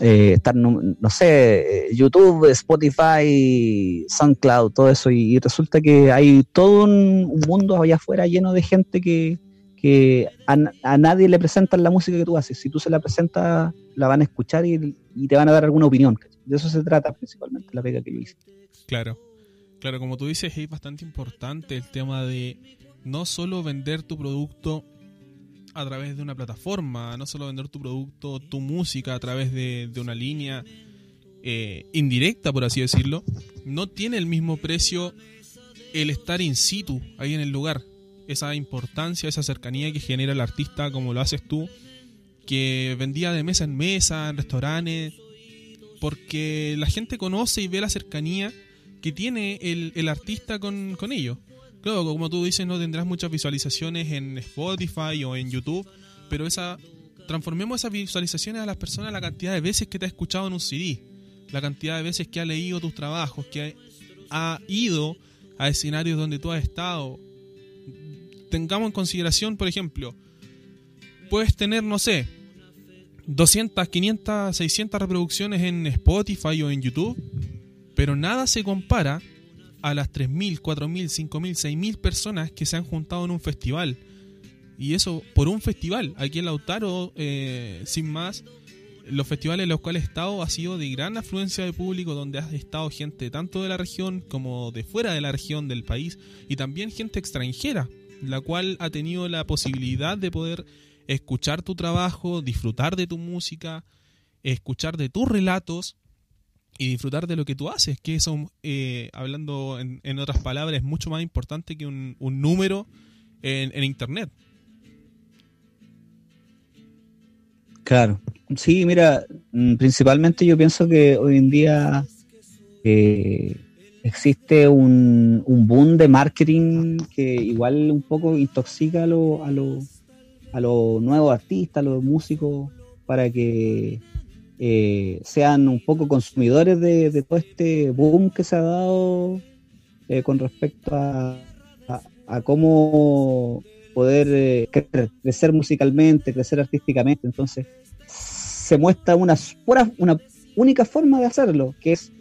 eh, estar, no, sé, YouTube, Spotify, SoundCloud, todo eso, y, resulta que hay todo un, mundo allá afuera lleno de gente que, a, nadie le presentan la música que tú haces. Si tú se la presentas, la van a escuchar y, te van a dar alguna opinión. De eso se trata principalmente la pega que yo hice. Claro, claro, como tú dices, es bastante importante el tema de no solo vender tu producto a través de una plataforma, no solo vender tu producto, tu música a través de, una línea eh, indirecta, por así decirlo, no tiene el mismo precio el estar in situ, ahí en el lugar. Esa importancia, esa cercanía que genera el artista, como lo haces tú, que vendía de mesa en mesa, en restaurantes, porque la gente conoce y ve la cercanía que tiene el, el artista con, con ellos. Claro, como tú dices, no tendrás muchas visualizaciones en Spotify o en YouTube, pero esa transformemos esas visualizaciones a las personas la cantidad de veces que te ha escuchado en un CD, la cantidad de veces que ha leído tus trabajos, que ha ido a escenarios donde tú has estado. Tengamos en consideración, por ejemplo, puedes tener, no sé, 200, 500, 600 reproducciones en Spotify o en YouTube, pero nada se compara a las 3.000, 4.000, 5.000, 6.000 personas que se han juntado en un festival. Y eso por un festival. Aquí en Lautaro, eh, sin más, los festivales en los cuales he estado ha sido de gran afluencia de público, donde ha estado gente tanto de la región como de fuera de la región del país, y también gente extranjera, la cual ha tenido la posibilidad de poder escuchar tu trabajo, disfrutar de tu música, escuchar de tus relatos y disfrutar de lo que tú haces, que eso, eh, hablando en, otras palabras, es mucho más importante que un, número en, Internet. Claro, sí, mira, mm, principalmente yo pienso que hoy en día eh, existe un, un, boom de marketing que igual un poco intoxica a los a lo, a los nuevos artistas, a los músicos, para que eh, sean un poco consumidores de, todo este boom que se ha dado eh, con respecto a, cómo poder eh, crecer, musicalmente, crecer artísticamente. Entonces, se muestra una, una única forma de hacerlo, que es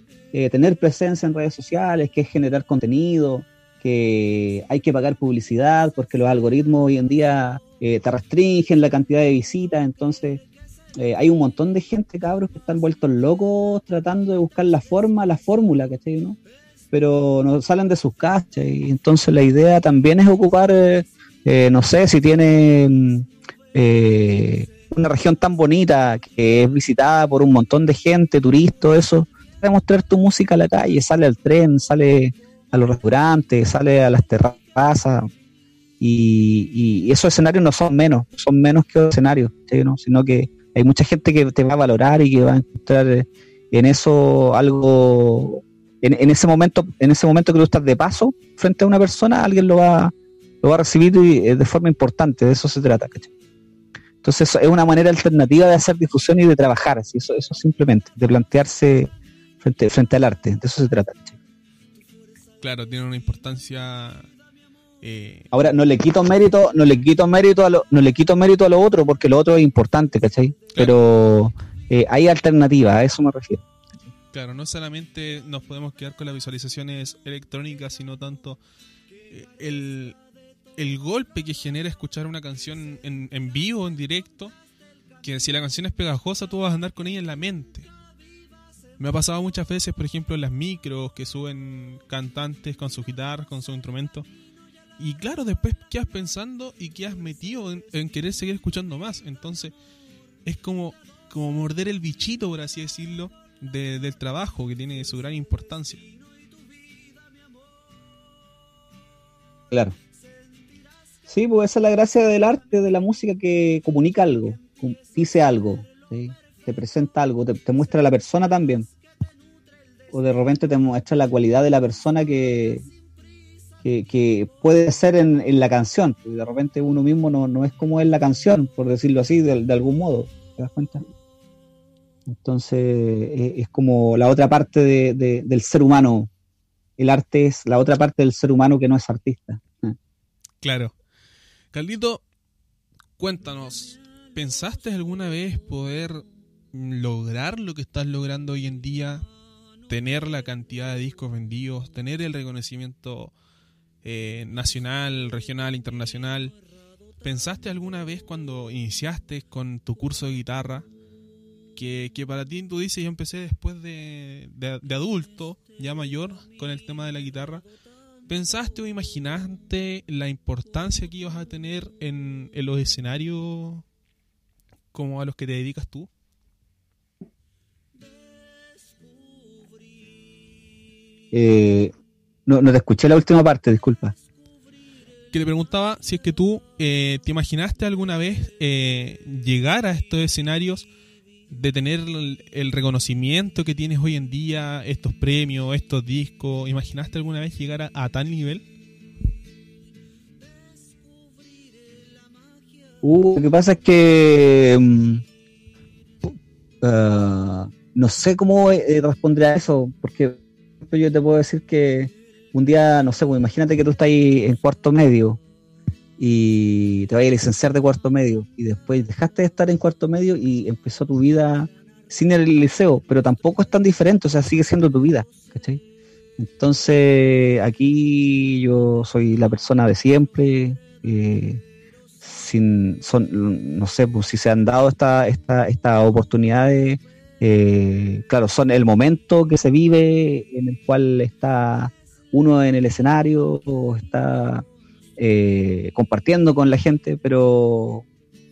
tener presencia en redes sociales, que es generar contenido, que hay que pagar publicidad porque los algoritmos hoy en día te restringen la cantidad de visitas, entonces eh, hay un montón de gente, cabros, que están vueltos locos tratando de buscar la forma, la fórmula, ¿cachai? ¿no? Pero no salen de sus casas. Y entonces la idea también es ocupar, eh, eh, no sé, si tienen una región tan bonita que es visitada por un montón de gente, turistas, eso, mostrar tu música a la calle, sale al tren, sale a los restaurantes, sale a las terrazas. Y, esos escenarios no son menos, son menos que escenarios, sino que hay mucha gente que te va a valorar y que va a encontrar en eso algo, en, ese momento, en ese momento que tú estás de paso frente a una persona, alguien lo va, lo va a recibir eh, de forma importante, de eso se trata, Entonces es una manera alternativa de hacer difusión y de trabajar, eso, eso simplemente, de plantearse frente, frente al arte, de eso se trata. Claro, tiene una importancia eh, Ahora, no le quito mérito, no le quito mérito a lo, no le quito mérito a lo otro, porque lo otro es importante, ¿cachai? Pero eh, hay alternativas, a eso me refiero. Claro, no solamente nos podemos quedar con las visualizaciones electrónicas, sino tanto eh, el, el, golpe que genera escuchar una canción en, en vivo, en directo, que si la canción es pegajosa, tú vas a andar con ella en la mente. Me ha pasado muchas veces, por ejemplo, en las micros que suben cantantes con su guitarra, con su instrumento y claro, después quedas pensando y quedas metido en, querer seguir escuchando más. Entonces, es como, como morder el bichito, por así decirlo, del trabajo que tiene su gran importancia. Claro. Sí, pues esa es la gracia del arte, de la música que comunica algo, dice algo, te presenta algo, te, muestra la persona también. O de repente te muestra la cualidad de la persona que, que, puede ser en, la canción. De repente uno mismo no, es como es la canción, por decirlo así, de, algún modo. ¿Te das cuenta? Entonces e, es, como la otra parte del ser humano. El arte es la otra parte del ser humano que no es artista. Claro. Carlito, cuéntanos, ¿pensaste alguna vez poder lograr lo que estás logrando hoy en día? Tener la cantidad de discos vendidos, tener el reconocimiento eh, nacional, regional, internacional. ¿Pensaste alguna vez cuando iniciaste con tu curso de guitarra que, para ti tú dices yo empecé después de, adulto, ya mayor, con el tema de la guitarra? ¿Pensaste o imaginaste la importancia que ibas a tener en, en los escenarios como a los que te dedicas tú? Eh, no, no te escuché la última parte, disculpa. Que le preguntaba si es que tú eh, te imaginaste alguna vez eh, llegar a estos escenarios de tener el, reconocimiento que tienes hoy en día, estos premios, estos discos. ¿Imaginaste alguna vez llegar a, tal nivel? Uh, lo que pasa es que mm, uh, no sé cómo eh, responder a eso, porque yo te puedo decir que un día, no sé, pues imagínate que tú estás ahí en cuarto medio y te vayas a licenciar de cuarto medio y después dejaste de estar en cuarto medio y empezó tu vida sin el liceo, pero tampoco es tan diferente, o sea, sigue siendo tu vida, ¿cachai? Entonces, aquí yo soy la persona de siempre, eh, sin, son, no sé, pues si se han dado esta, esta, esta oportunidades, eh, claro, son el momento que se vive en el cual está uno en el escenario o está eh, compartiendo con la gente, pero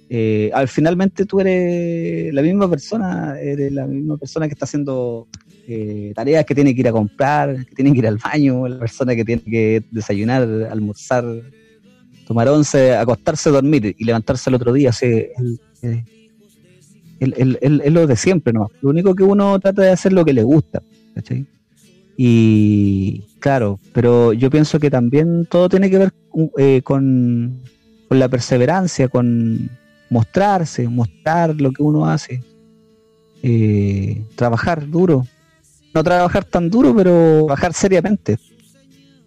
eh, al finalmente tú eres la misma persona, eres la misma persona que está haciendo eh, tareas que tiene que ir a comprar, que tiene que ir al baño, la persona que tiene que desayunar, almorzar, tomar once, acostarse, dormir y levantarse el otro día. Es lo de siempre, ¿no? Lo único que uno trata de hacer lo que le gusta, ¿cachai? Y claro, pero yo pienso que también todo tiene que ver eh, con, la perseverancia, con mostrarse, mostrar lo que uno hace, eh, trabajar duro, no trabajar tan duro, pero trabajar seriamente.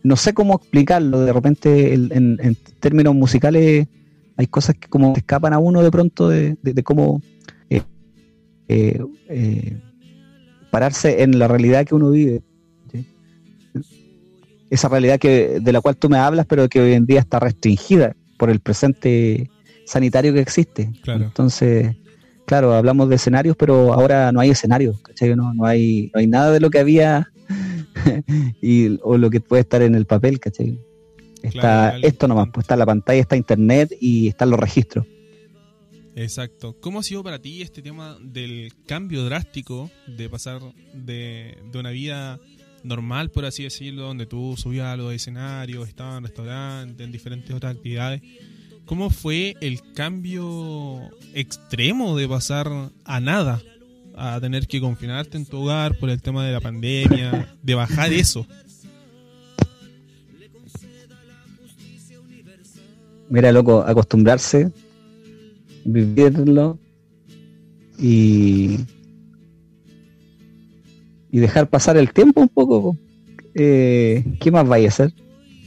No sé cómo explicarlo, de repente en, términos musicales hay cosas que como escapan a uno de pronto de, cómo eh, pararse en la realidad que uno vive esa realidad que, de la cual tú me hablas, pero que hoy en día está restringida por el presente sanitario que existe. Entonces, claro, hablamos de escenarios, pero ahora no hay escenarios, ¿cachai? No, no, hay, no hay nada de lo que había y, o lo que puede estar en el papel, ¿cachai? Está Claro, esto nomás, pues está la pantalla, está internet y están los registros. Exacto. ¿Cómo ha sido para ti este tema del cambio drástico de pasar de, de una vida normal, por así decirlo, donde tú subías a los escenarios, estabas en restaurantes, en diferentes otras actividades? ¿Cómo fue el cambio extremo de pasar a nada, a tener que confinarte en tu hogar por el tema de la pandemia, de bajar eso? Mira, loco, acostumbrarse, vivirlo y, y dejar pasar el tiempo un poco. po. Eh, ¿Qué más vaya a hacer?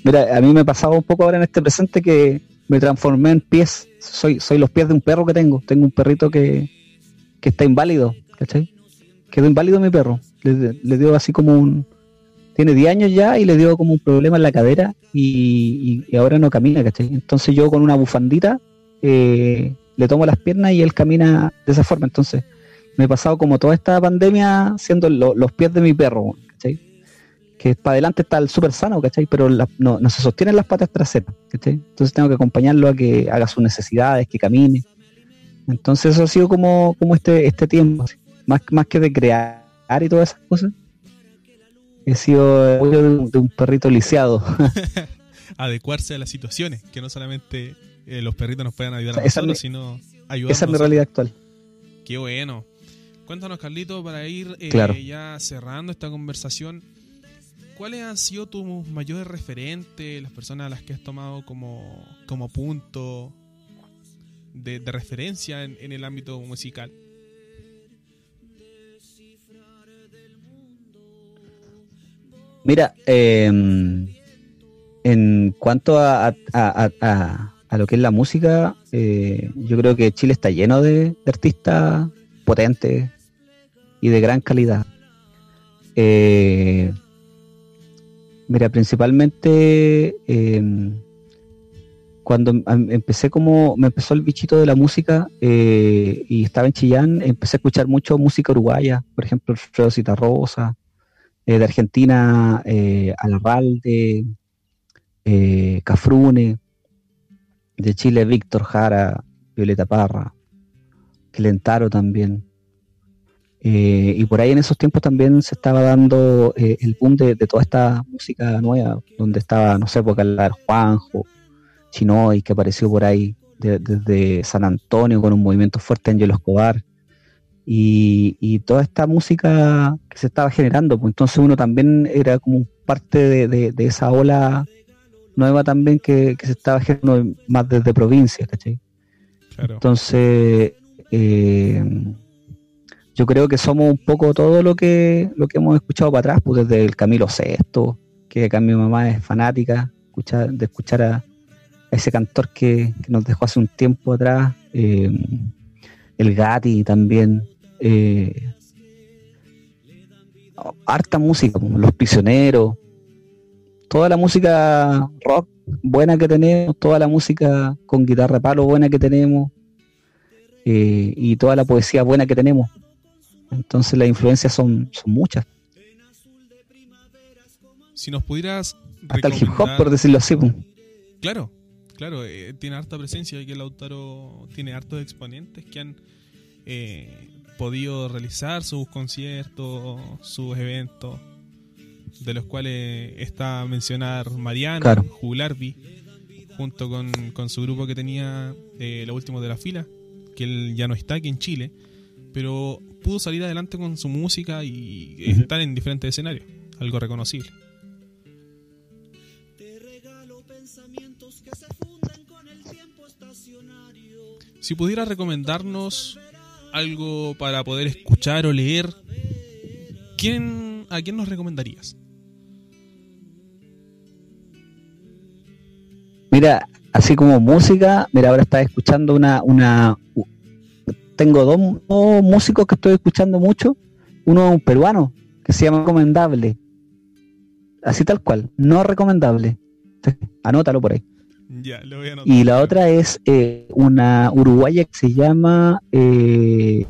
Mira, a mí me pasaba un poco ahora en este presente que me transformé en pies. Soy, soy los pies de un perro que tengo. Tengo un perrito que, que está inválido, ¿cachai? Quedó inválido mi perro. Le, le dio así como un... Tiene 10 años ya y le dio como un problema en la cadera y, y- y ahora no camina, ¿cachai? Entonces yo con una bufandita eh, le tomo las piernas y él camina de esa forma. Entonces me he pasado como toda esta pandemia siendo lo- los pies de mi perro, ¿cachai? Que para adelante está el súper sano, ¿cachai? Pero la- no, no se sostienen las patas traseras, ¿cachai? Entonces tengo que acompañarlo a que haga sus necesidades, que camine. Entonces eso ha sido como, como este, este tiempo, así. más, más que de crear y todas esas cosas. He sido el de un perrito lisiado. Adecuarse a las situaciones, que no solamente eh, los perritos nos puedan ayudar a nosotros, es sino ayudar Esa es mi realidad actual. Qué bueno. Cuéntanos, Carlito, para ir eh, Claro. ya cerrando esta conversación, ¿cuáles han sido tus mayores referentes, las personas a las que has tomado como, como punto de, de referencia en, en el ámbito musical? Mira, eh, en cuanto a, a- a- a- lo que es la música, eh, yo creo que Chile está lleno de, artistas potentes y de gran calidad. Eh, mira, principalmente eh, cuando em- empecé como, me empezó el bichito de la música y estaba en Chillán, empecé a escuchar mucho música uruguaya, por ejemplo, Alfredo Citarrosa, de Argentina, Alarralde, Cafrune, de Chile, Víctor Jara, Violeta Parra, Quelentaro también. Eh, y por ahí en esos tiempos también se estaba dando eh, el boom de, de toda esta música nueva, donde estaba, no sé, porque hablar Juanjo, Chinoy, que apareció por ahí de- desde San Antonio con un movimiento fuerte, Angelo Escobar y, y toda esta música que se estaba generando, pues entonces uno también era como parte de, de- de esa ola nueva también que, que se estaba generando más desde provincias, ¿cachai? Claro. Entonces, eh, yo creo que somos un poco todo lo que lo que hemos escuchado para atrás, pues desde el Camilo Sexto, que acá mi mamá es fanática escuchar, de escuchar a, a ese cantor que, que nos dejó hace un tiempo atrás, eh, el Gatti también, eh, harta música, como Los Prisioneros, toda la música rock buena que tenemos, toda la música con guitarra palo buena que tenemos eh, y toda la poesía buena que tenemos. Entonces las influencias son, son muchas, Si nos pudieras hasta el hip hop, por decirlo así. pues. Claro, claro, eh, tiene harta presencia y que Lautaro tiene hartos exponentes que han eh, podido realizar sus conciertos, sus eventos, de los cuales está a mencionar Mariano, Claro. Junto con, con su grupo que tenía eh, Los Últimos de la Fila, que él ya no está aquí en Chile, pero pudo salir adelante con su música y estar en diferentes escenarios, algo reconocible. Si pudiera recomendarnos algo para poder escuchar o leer, ¿quién, ¿a quién nos recomendarías? Mira, así como música, mira, ahora estaba escuchando una, una tengo dos, dos músicos que estoy escuchando mucho, uno es un peruano que se llama Recomendable, así tal cual, no recomendable, anótalo por ahí. Ya, lo voy a anotar. Y la otra es eh, una uruguaya que se llama eh,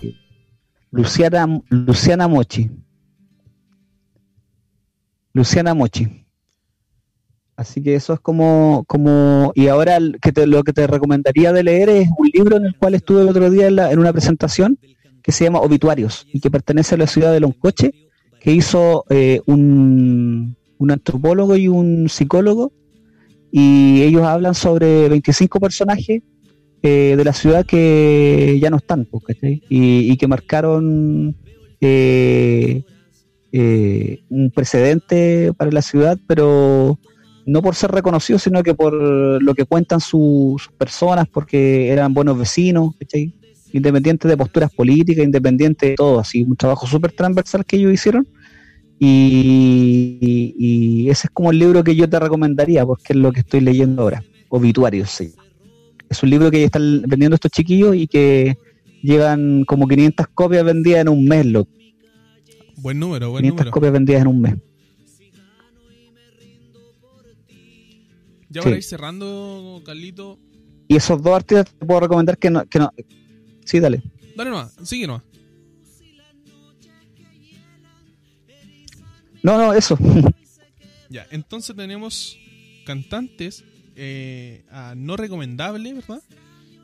Luciana, Luciana Mochi. Luciana Mochi. Así que eso es como, como y ahora que te- lo que te recomendaría de leer es un libro en el cual estuve el otro día en, la- en una presentación que se llama Obituarios y que pertenece a la ciudad de Loncoche, que hizo eh, un, un antropólogo y un psicólogo y ellos hablan sobre 25 personajes eh, de la ciudad que ya no están, pues, y que marcaron eh, eh, un precedente para la ciudad, pero no por ser reconocidos, sino que por lo que cuentan su- sus personas, porque eran buenos vecinos, ¿cachai? independientes de posturas políticas, independientes de todo, así, un trabajo súper transversal que ellos hicieron. Y, y- y ese es como el libro que yo te recomendaría, porque es lo que estoy leyendo ahora, Obituarios, sí. Es un libro que están vendiendo estos chiquillos y que llevan como 500 copias vendidas en un mes, loco. Buen número, buen 500 número. copias vendidas en un mes. Ya para sí. ir cerrando, Carlito. Y esos dos artistas te puedo recomendar que no... Que no sí, dale. Dale nomás, sigue nomás. No, no, eso. Ya, entonces tenemos cantantes eh, a No Recomendable, ¿verdad?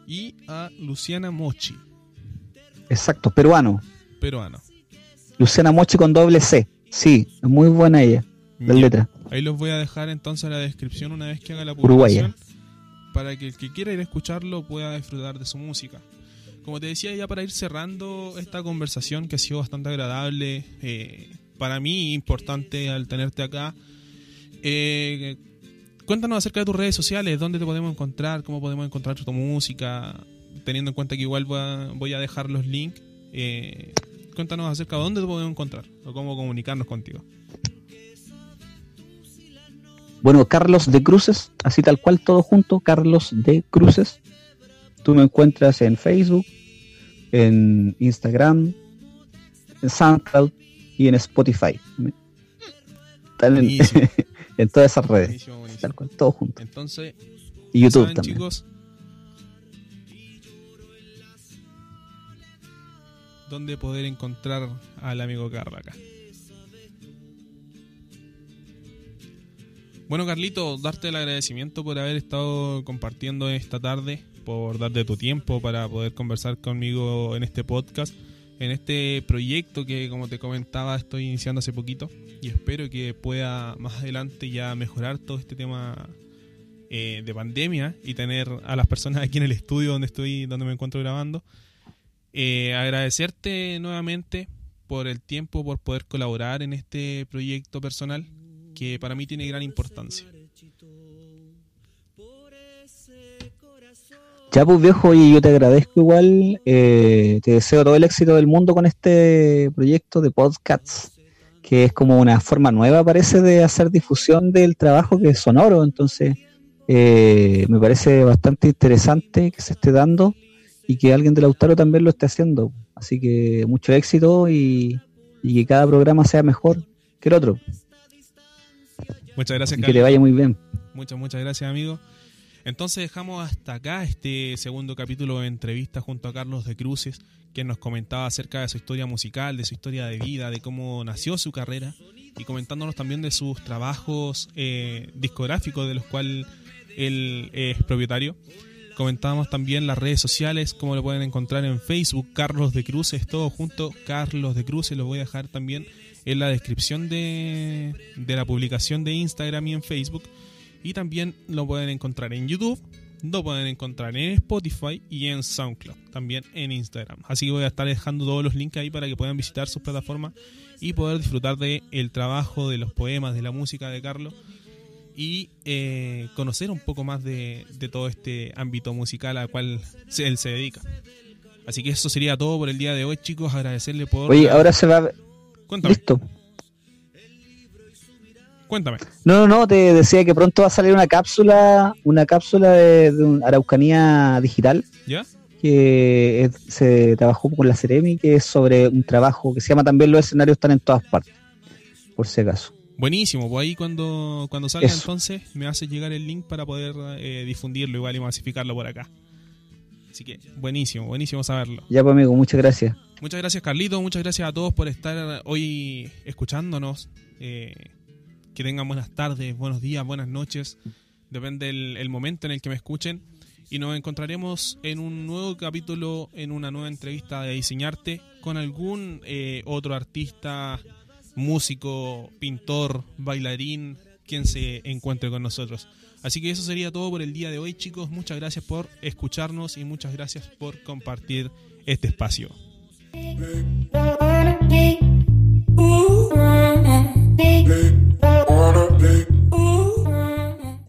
Y a Luciana Mochi, Exacto, peruano. peruano. Luciana Mochi con doble C. Sí, es muy buena ella, la letra. Ahí los voy a dejar entonces en la descripción una vez que haga la Uruguaya. publicación para que el que quiera ir a escucharlo pueda disfrutar de su música. Como te decía, ya para ir cerrando esta conversación que ha sido bastante agradable, eh, para mí importante al tenerte acá, eh, cuéntanos acerca de tus redes sociales, dónde te podemos encontrar, cómo podemos encontrar tu música, teniendo en cuenta que igual voy a, voy a dejar los links. eh, cuéntanos acerca de dónde te podemos encontrar o cómo comunicarnos contigo. Bueno, Carlos de Cruces, así tal cual todo junto, Carlos de Cruces. Tú me encuentras en Facebook, en Instagram, en SoundCloud y en Spotify. Están en, en todas esas redes, Buenísimo, buenísimo. tal cual, todo junto. Entonces, Y YouTube ¿saben, también. chicos? ¿Dónde poder encontrar al amigo Carlos acá? Bueno, Carlito, darte el agradecimiento por haber estado compartiendo esta tarde, por darte tu tiempo para poder conversar conmigo en este podcast, en este proyecto que, como te comentaba, estoy iniciando hace poquito y espero que pueda más adelante ya mejorar todo este tema eh, de pandemia y tener a las personas aquí en el estudio donde estoy, donde me encuentro grabando. Eh, agradecerte nuevamente por el tiempo, por poder colaborar en este proyecto personal que para mí tiene gran importancia. Ya pues viejo, y yo te agradezco igual, eh, te deseo todo el éxito del mundo con este proyecto de podcasts, que es como una forma nueva parece de hacer difusión del trabajo que es sonoro, entonces eh, me parece bastante interesante que se esté dando y que alguien de Lautaro también lo esté haciendo, así que mucho éxito y, y que cada programa sea mejor que el otro, Muchas gracias, y que le Carlos. vaya muy bien. Muchas, muchas gracias, amigo. Entonces dejamos hasta acá este segundo capítulo de entrevista junto a Carlos de Cruces, quien nos comentaba acerca de su historia musical, de su historia de vida, de cómo nació su carrera y comentándonos también de sus trabajos eh, discográficos de los cuales él es propietario. Comentábamos también las redes sociales, cómo lo pueden encontrar en Facebook, Carlos de Cruces, todo junto, Carlos de Cruces, lo voy a dejar también en la descripción de, de la publicación de Instagram y en Facebook. Y también lo pueden encontrar en YouTube, lo pueden encontrar en Spotify y en SoundCloud, también en Instagram. Así que voy a estar dejando todos los links ahí para que puedan visitar sus plataformas y poder disfrutar de el trabajo, de los poemas, de la música de Carlos y eh, conocer un poco más de, de todo este ámbito musical al cual se- él se dedica. Así que eso sería todo por el día de hoy, chicos. Agradecerle por. Oye, ahora se va... Cuéntame, Listo. cuéntame. No, no, no, te decía que pronto va a salir una cápsula, una cápsula de, de un Araucanía digital ¿Ya? que es- se trabajó con la Ceremi, que es sobre un trabajo que se llama también Los escenarios están en todas partes, por si acaso. Buenísimo, pues ahí cuando, cuando salga Eso. entonces me haces llegar el link para poder eh, difundirlo igual y masificarlo por acá. Así que buenísimo, buenísimo saberlo. Ya pues amigo, muchas gracias. Muchas gracias Carlito, muchas gracias a todos por estar hoy escuchándonos. Eh, que tengan buenas tardes, buenos días, buenas noches. Depende el, el momento en el que me escuchen. Y nos encontraremos en un nuevo capítulo, en una nueva entrevista de Diseñarte con algún eh, otro artista, músico, pintor, bailarín, quien se encuentre con nosotros. Así que eso sería todo por el día de hoy, chicos. Muchas gracias por escucharnos y muchas gracias por compartir este espacio.